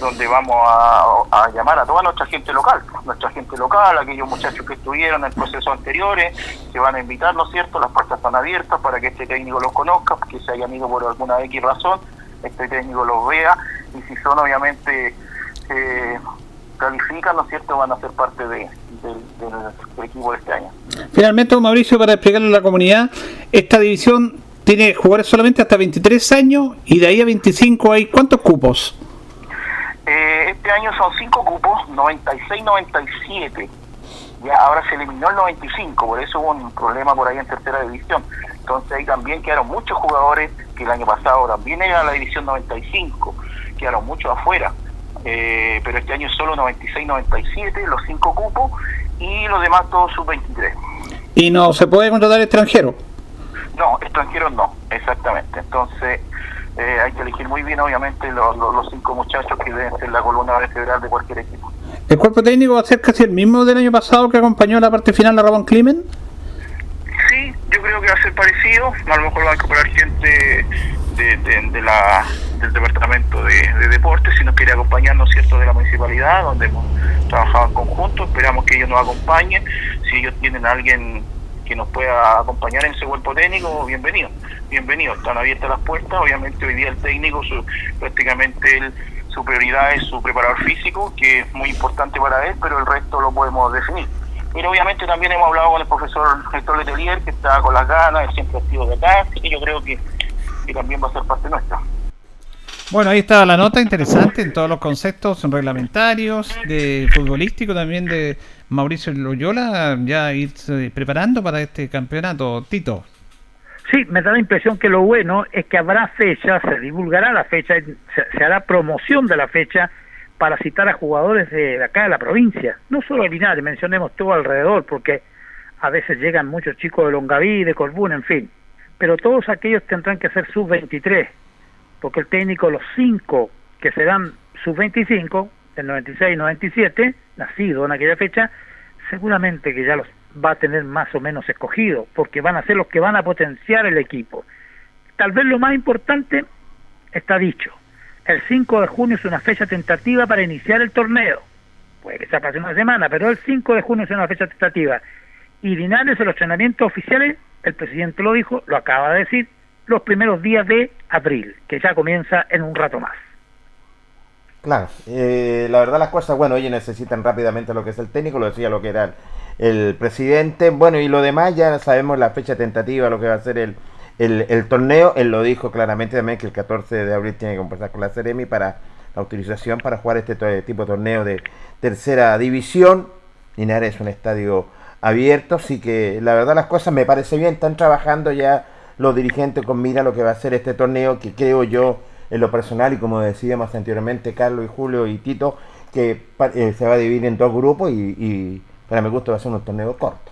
donde vamos a, llamar a toda nuestra gente local, nuestra gente local, aquellos muchachos que estuvieron en procesos anteriores, se van a invitar, ¿no es cierto? Las puertas están abiertas para que este técnico los conozca, que se hayan ido por alguna X razón, este técnico los vea, y si son obviamente eh, califican, ¿no es cierto?, van a ser parte de, del- equipo de este año. Finalmente, Mauricio, para explicarle a la comunidad, esta división tiene jugadores solamente hasta 23 años y de ahí a 25 hay ¿cuántos cupos? Eh, este año son cinco cupos, 96-97. Ya ahora se eliminó el 95, por eso hubo un problema por ahí en tercera división. Entonces ahí también quedaron muchos jugadores que el año pasado también era la división 95, quedaron muchos afuera. Eh, pero este año es solo 96-97, los cinco cupos, y los demás todos sub-23. Y no se puede contratar extranjero. No, extranjeros no, exactamente. Entonces eh, hay que elegir muy bien, obviamente, los, los, los cinco muchachos que deben ser la columna vertebral de cualquier equipo. ¿El cuerpo técnico va a ser casi el mismo del año pasado que acompañó la parte final a Ramón Climen? Sí, yo creo que va a ser parecido. A lo mejor va a incorporar gente de, de- de la, del departamento de, de deportes, si nos quiere acompañar, ¿no es cierto?, de la municipalidad, donde hemos trabajado en conjunto. Esperamos que ellos nos acompañen. Si ellos tienen a alguien que nos pueda acompañar en ese cuerpo técnico, bienvenido. Bienvenido. Están abiertas las puertas. Obviamente, hoy día el técnico, su, prácticamente él, su prioridad es su preparador físico, que es muy importante para él, pero el resto lo podemos definir. Pero obviamente también hemos hablado con el profesor Héctor Letelier, que está con las ganas, él siempre ha sido de acá, que yo creo que también va a ser parte nuestra. Bueno, ahí está la nota interesante en todos los conceptos reglamentarios, de futbolístico también de Mauricio Loyola, ya irse preparando para este campeonato. Tito. Sí, me da la impresión que lo bueno es que habrá fecha, se divulgará la fecha, se, hará promoción de la fecha para citar a jugadores de acá de la provincia, no solo Linares, mencionemos todo alrededor, porque a veces llegan muchos chicos de Longaví, de Colbún, en fin, pero todos aquellos tendrán que ser sub-23, porque el técnico, los cinco que serán sub-25, del 96-97, nacido en aquella fecha, seguramente que ya los va a tener más o menos escogido, porque van a ser los que van a potenciar el equipo. Tal vez lo más importante está dicho. El 5 de junio es una fecha tentativa para iniciar el torneo. Puede que sea para una semana, pero el 5 de junio es una fecha tentativa. Y Linares, los entrenamientos oficiales, el presidente lo dijo, lo acaba de decir, los primeros días de abril, que ya comienza en un rato más. Claro, eh, la verdad las cosas, bueno, ellos necesitan rápidamente lo que es el técnico, lo decía lo que era el, presidente, bueno, y lo demás ya sabemos la fecha tentativa, lo que va a ser el, el, torneo, él lo dijo claramente también que el 14 de abril tiene que conversar con la Ceremi para la autorización para jugar este tipo de torneo de tercera división, Linares es un estadio abierto, así que la verdad las cosas me parece bien, están trabajando ya los dirigentes con mira lo que va a ser este torneo, que creo yo en lo personal y como decíamos anteriormente Carlos y Julio y Tito, que eh, se va a dividir en dos grupos y, y para mi gusto va a ser un torneo corto.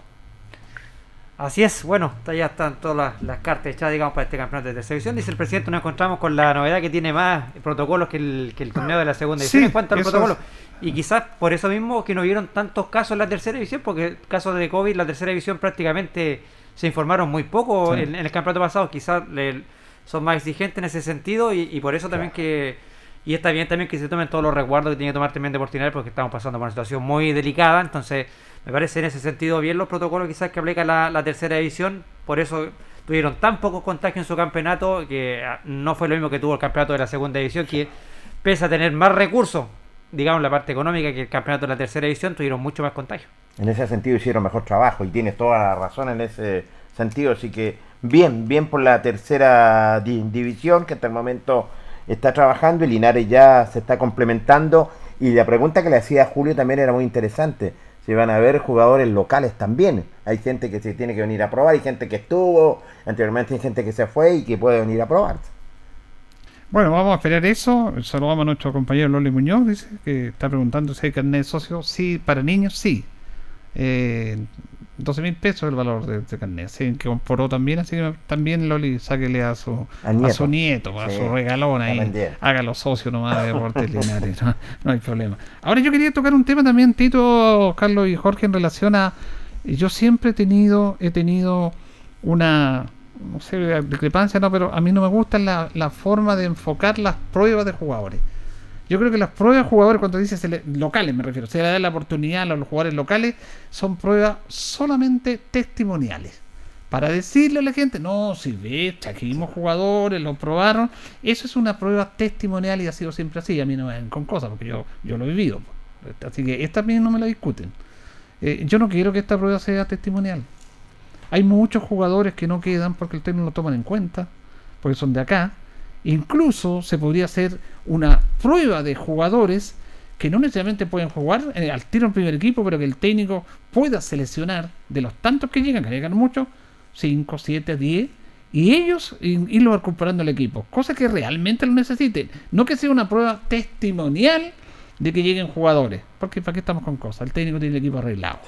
Así es, bueno, ya están todas las, las cartas echadas, digamos, para este campeonato de tercera división. Dice el presidente, nos encontramos con la novedad que tiene más protocolos que el, que el torneo de la segunda división Sí, en cuanto al eso protocolo. es. Y quizás por eso mismo que no hubieron tantos casos en la tercera división, porque casos de COVID, la tercera división prácticamente se informaron muy poco Sí. en, en el campeonato pasado. Quizás le- son más exigentes en ese sentido y, y por eso también que... Y está bien también que se tomen todos los resguardos que tiene que tomar también Deportinal porque estamos pasando por una situación muy delicada. Entonces, me parece en ese sentido bien los protocolos quizás que aplica la, la tercera división. Por eso tuvieron tan pocos contagios en su campeonato que ah, no fue lo mismo que tuvo el campeonato de la segunda división, que pese a tener más recursos, digamos, la parte económica que el campeonato de la tercera división, tuvieron mucho más contagios. En ese sentido hicieron mejor trabajo y tienes toda la razón en ese sentido. Así que bien, bien por la tercera di- división que hasta el momento está trabajando y Linares ya se está complementando. Y la pregunta que le hacía Julio también era muy interesante. Si van a ver jugadores locales también. Hay gente que se tiene que venir a probar, hay gente que estuvo, anteriormente hay gente que se fue y que puede venir a probar. Bueno, vamos a esperar eso. Saludamos a nuestro compañero Loli Muñoz, dice que está preguntando si hay carnet de socio. Sí, para niños, sí. Eh, 12 mil pesos el valor de este carnet. Se incorporó también, así que también Loli, sáquele a su, a su nieto, a Sí, su regalón ahí. Hágalo socio nomás de Deportes (laughs) Linares, no, no hay problema. Ahora yo quería tocar un tema también, Tito, Carlos y Jorge, en relación a. Yo siempre he tenido, he tenido una no sé, discrepancia, no, pero a mí no me gusta la, la forma de enfocar las pruebas de jugadores. Yo creo que las pruebas de jugadores, cuando dices locales, me refiero, se le da la oportunidad a los jugadores locales, son pruebas solamente testimoniales. Para decirle a la gente, no, si ves, trajimos jugadores, lo probaron, eso es una prueba testimonial y ha sido siempre así. A mí no me ven con cosas, porque yo, yo lo he vivido. pues. Así que esta también no me la discuten. Eh, yo no quiero que esta prueba sea testimonial. Hay muchos jugadores que no quedan porque el técnico no lo toman en cuenta, porque son de acá. Incluso se podría hacer una prueba de jugadores que no necesariamente pueden jugar eh, al tiro en primer equipo, pero que el técnico pueda seleccionar de los tantos que llegan, que llegan muchos, 5, 7, 10, y ellos i- irlo recuperando el equipo, cosa que realmente lo necesiten. No que sea una prueba testimonial de que lleguen jugadores, porque para qué estamos con cosas, el técnico tiene el equipo arreglado.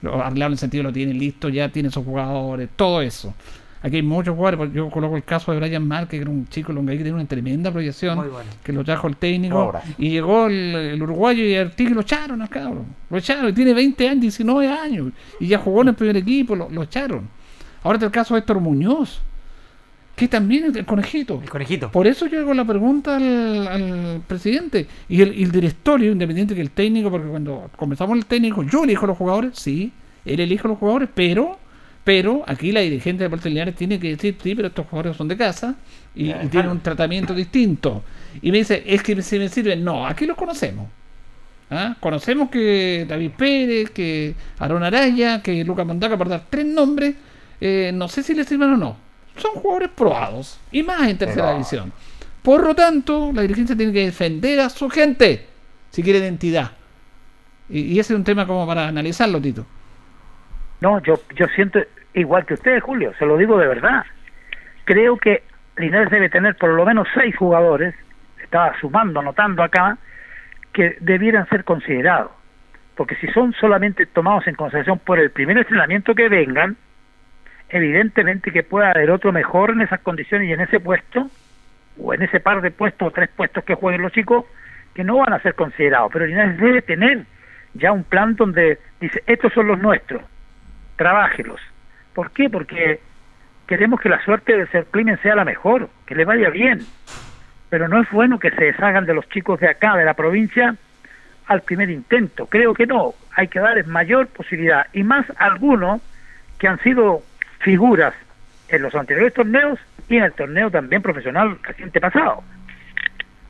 Lo arreglado en el sentido lo tiene listo, ya tiene sus jugadores, todo eso. Aquí hay muchos jugadores, yo coloco el caso de Brian Márquez, que era un chico longaí que tiene una tremenda proyección, bueno. que lo trajo el técnico, Ahora. y llegó el, el uruguayo y Artigue y lo echaron al cabrón. Lo echaron, y tiene 20 años, 19 años, y ya jugó en el primer equipo, lo, lo echaron. Ahora está el caso de Héctor Muñoz, que también es el conejito. El conejito. Por eso yo hago la pregunta al, al presidente y el, y el directorio, independiente que el técnico, porque cuando comenzamos el técnico, yo elijo los jugadores, sí, él elige los jugadores, pero pero aquí la dirigente de Deportes Linares tiene que decir, sí, pero estos jugadores son de casa y, y tienen un tratamiento distinto. Y me dice, es que si me sirven, no, aquí los conocemos. ¿Ah? Conocemos que David Pérez, que Aaron Araya, que Lucas Mondaca, por dar tres nombres, eh, no sé si les sirven o no. Son jugadores probados y más en tercera Pero- división. Por lo tanto, la dirigencia tiene que defender a su gente si quiere identidad. Y, y ese es un tema como para analizarlo, Tito. No, yo, yo siento igual que usted, Julio, se lo digo de verdad. Creo que Linares debe tener por lo menos seis jugadores, estaba sumando, anotando acá, que debieran ser considerados. Porque si son solamente tomados en consideración por el primer entrenamiento que vengan, evidentemente que puede haber otro mejor en esas condiciones y en ese puesto, o en ese par de puestos o tres puestos que jueguen los chicos, que no van a ser considerados. Pero Linares debe tener ya un plan donde dice, estos son los nuestros, trabájelos. ¿Por qué? Porque queremos que la suerte de ser Climen sea la mejor, que le vaya bien. Pero no es bueno que se deshagan de los chicos de acá, de la provincia, al primer intento. Creo que no. Hay que darles mayor posibilidad. Y más algunos que han sido figuras en los anteriores torneos y en el torneo también profesional reciente pasado.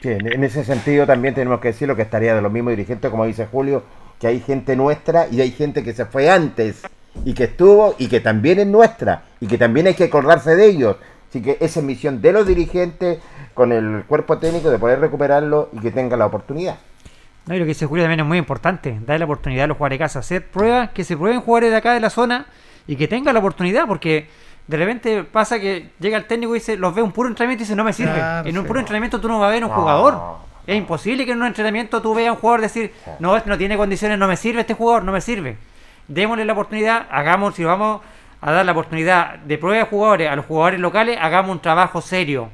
Sí, en, ese sentido también tenemos que decir lo que estaría de los mismos dirigentes, como dice Julio, que hay gente nuestra y hay gente que se fue antes y que estuvo y que también es nuestra y que también hay que acordarse de ellos. Así que esa es misión de los dirigentes con el cuerpo técnico de poder recuperarlo y que tenga la oportunidad. No, y lo que dice Julio también es muy importante, darle la oportunidad a los jugadores de casa, hacer pruebas, que se prueben jugadores de acá de la zona y que tengan la oportunidad, porque de repente pasa que llega el técnico y dice, los ve un puro entrenamiento y dice, no me sirve. Claro, en un sí. puro entrenamiento tú no vas a ver un No. jugador. Es imposible que en un entrenamiento tú veas a un jugador decir, no, este no tiene condiciones, no me sirve este jugador, no me sirve. Démosle la oportunidad, hagamos, si vamos a dar la oportunidad de prueba de jugadores a los jugadores locales, hagamos un trabajo serio.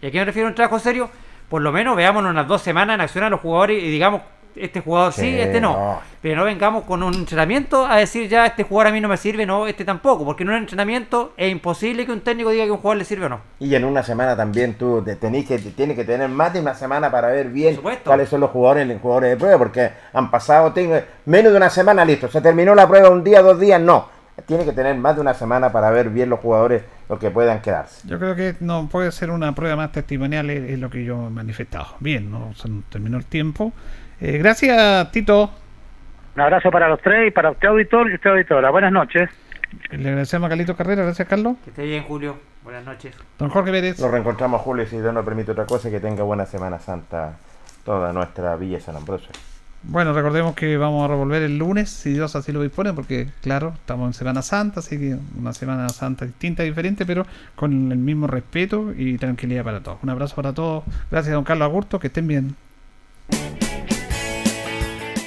¿Y a qué me refiero a un trabajo serio? Por lo menos veámonos unas dos semanas en acción a los jugadores y digamos, este jugador sí, Sí, este no. no. Pero no vengamos con un entrenamiento a decir ya este jugador a mí no me sirve, no, este tampoco. Porque en un entrenamiento es imposible que un técnico diga que un jugador le sirve o no. Y en una semana también tú te tenés que, tienes que tener más de una semana para ver bien cuáles son los jugadores, los jugadores de prueba, porque han pasado tengo, menos de una semana, listo, se terminó la prueba un día, dos días, no. Tiene que tener más de una semana para ver bien los jugadores, los que puedan quedarse. Yo creo que no puede ser una prueba más testimonial, es, es lo que yo he manifestado. Bien, no se nos terminó el tiempo. Eh, gracias, Tito. Un abrazo para los tres y para usted auditor y usted auditora. Buenas noches. Le agradecemos a Carlito Carrera, gracias, Carlos. Que esté bien, Julio. Buenas noches. Don Jorge Pérez. Nos reencontramos, Julio, si Dios nos permite otra cosa, que tenga buena Semana Santa toda nuestra Villa San Ambrosio. Bueno, recordemos que vamos a revolver el lunes, si Dios así lo dispone, porque claro, estamos en Semana Santa, así que una Semana Santa distinta, diferente, pero con el mismo respeto y tranquilidad para todos. Un abrazo para todos. Gracias, don Carlos Agurto, que estén bien.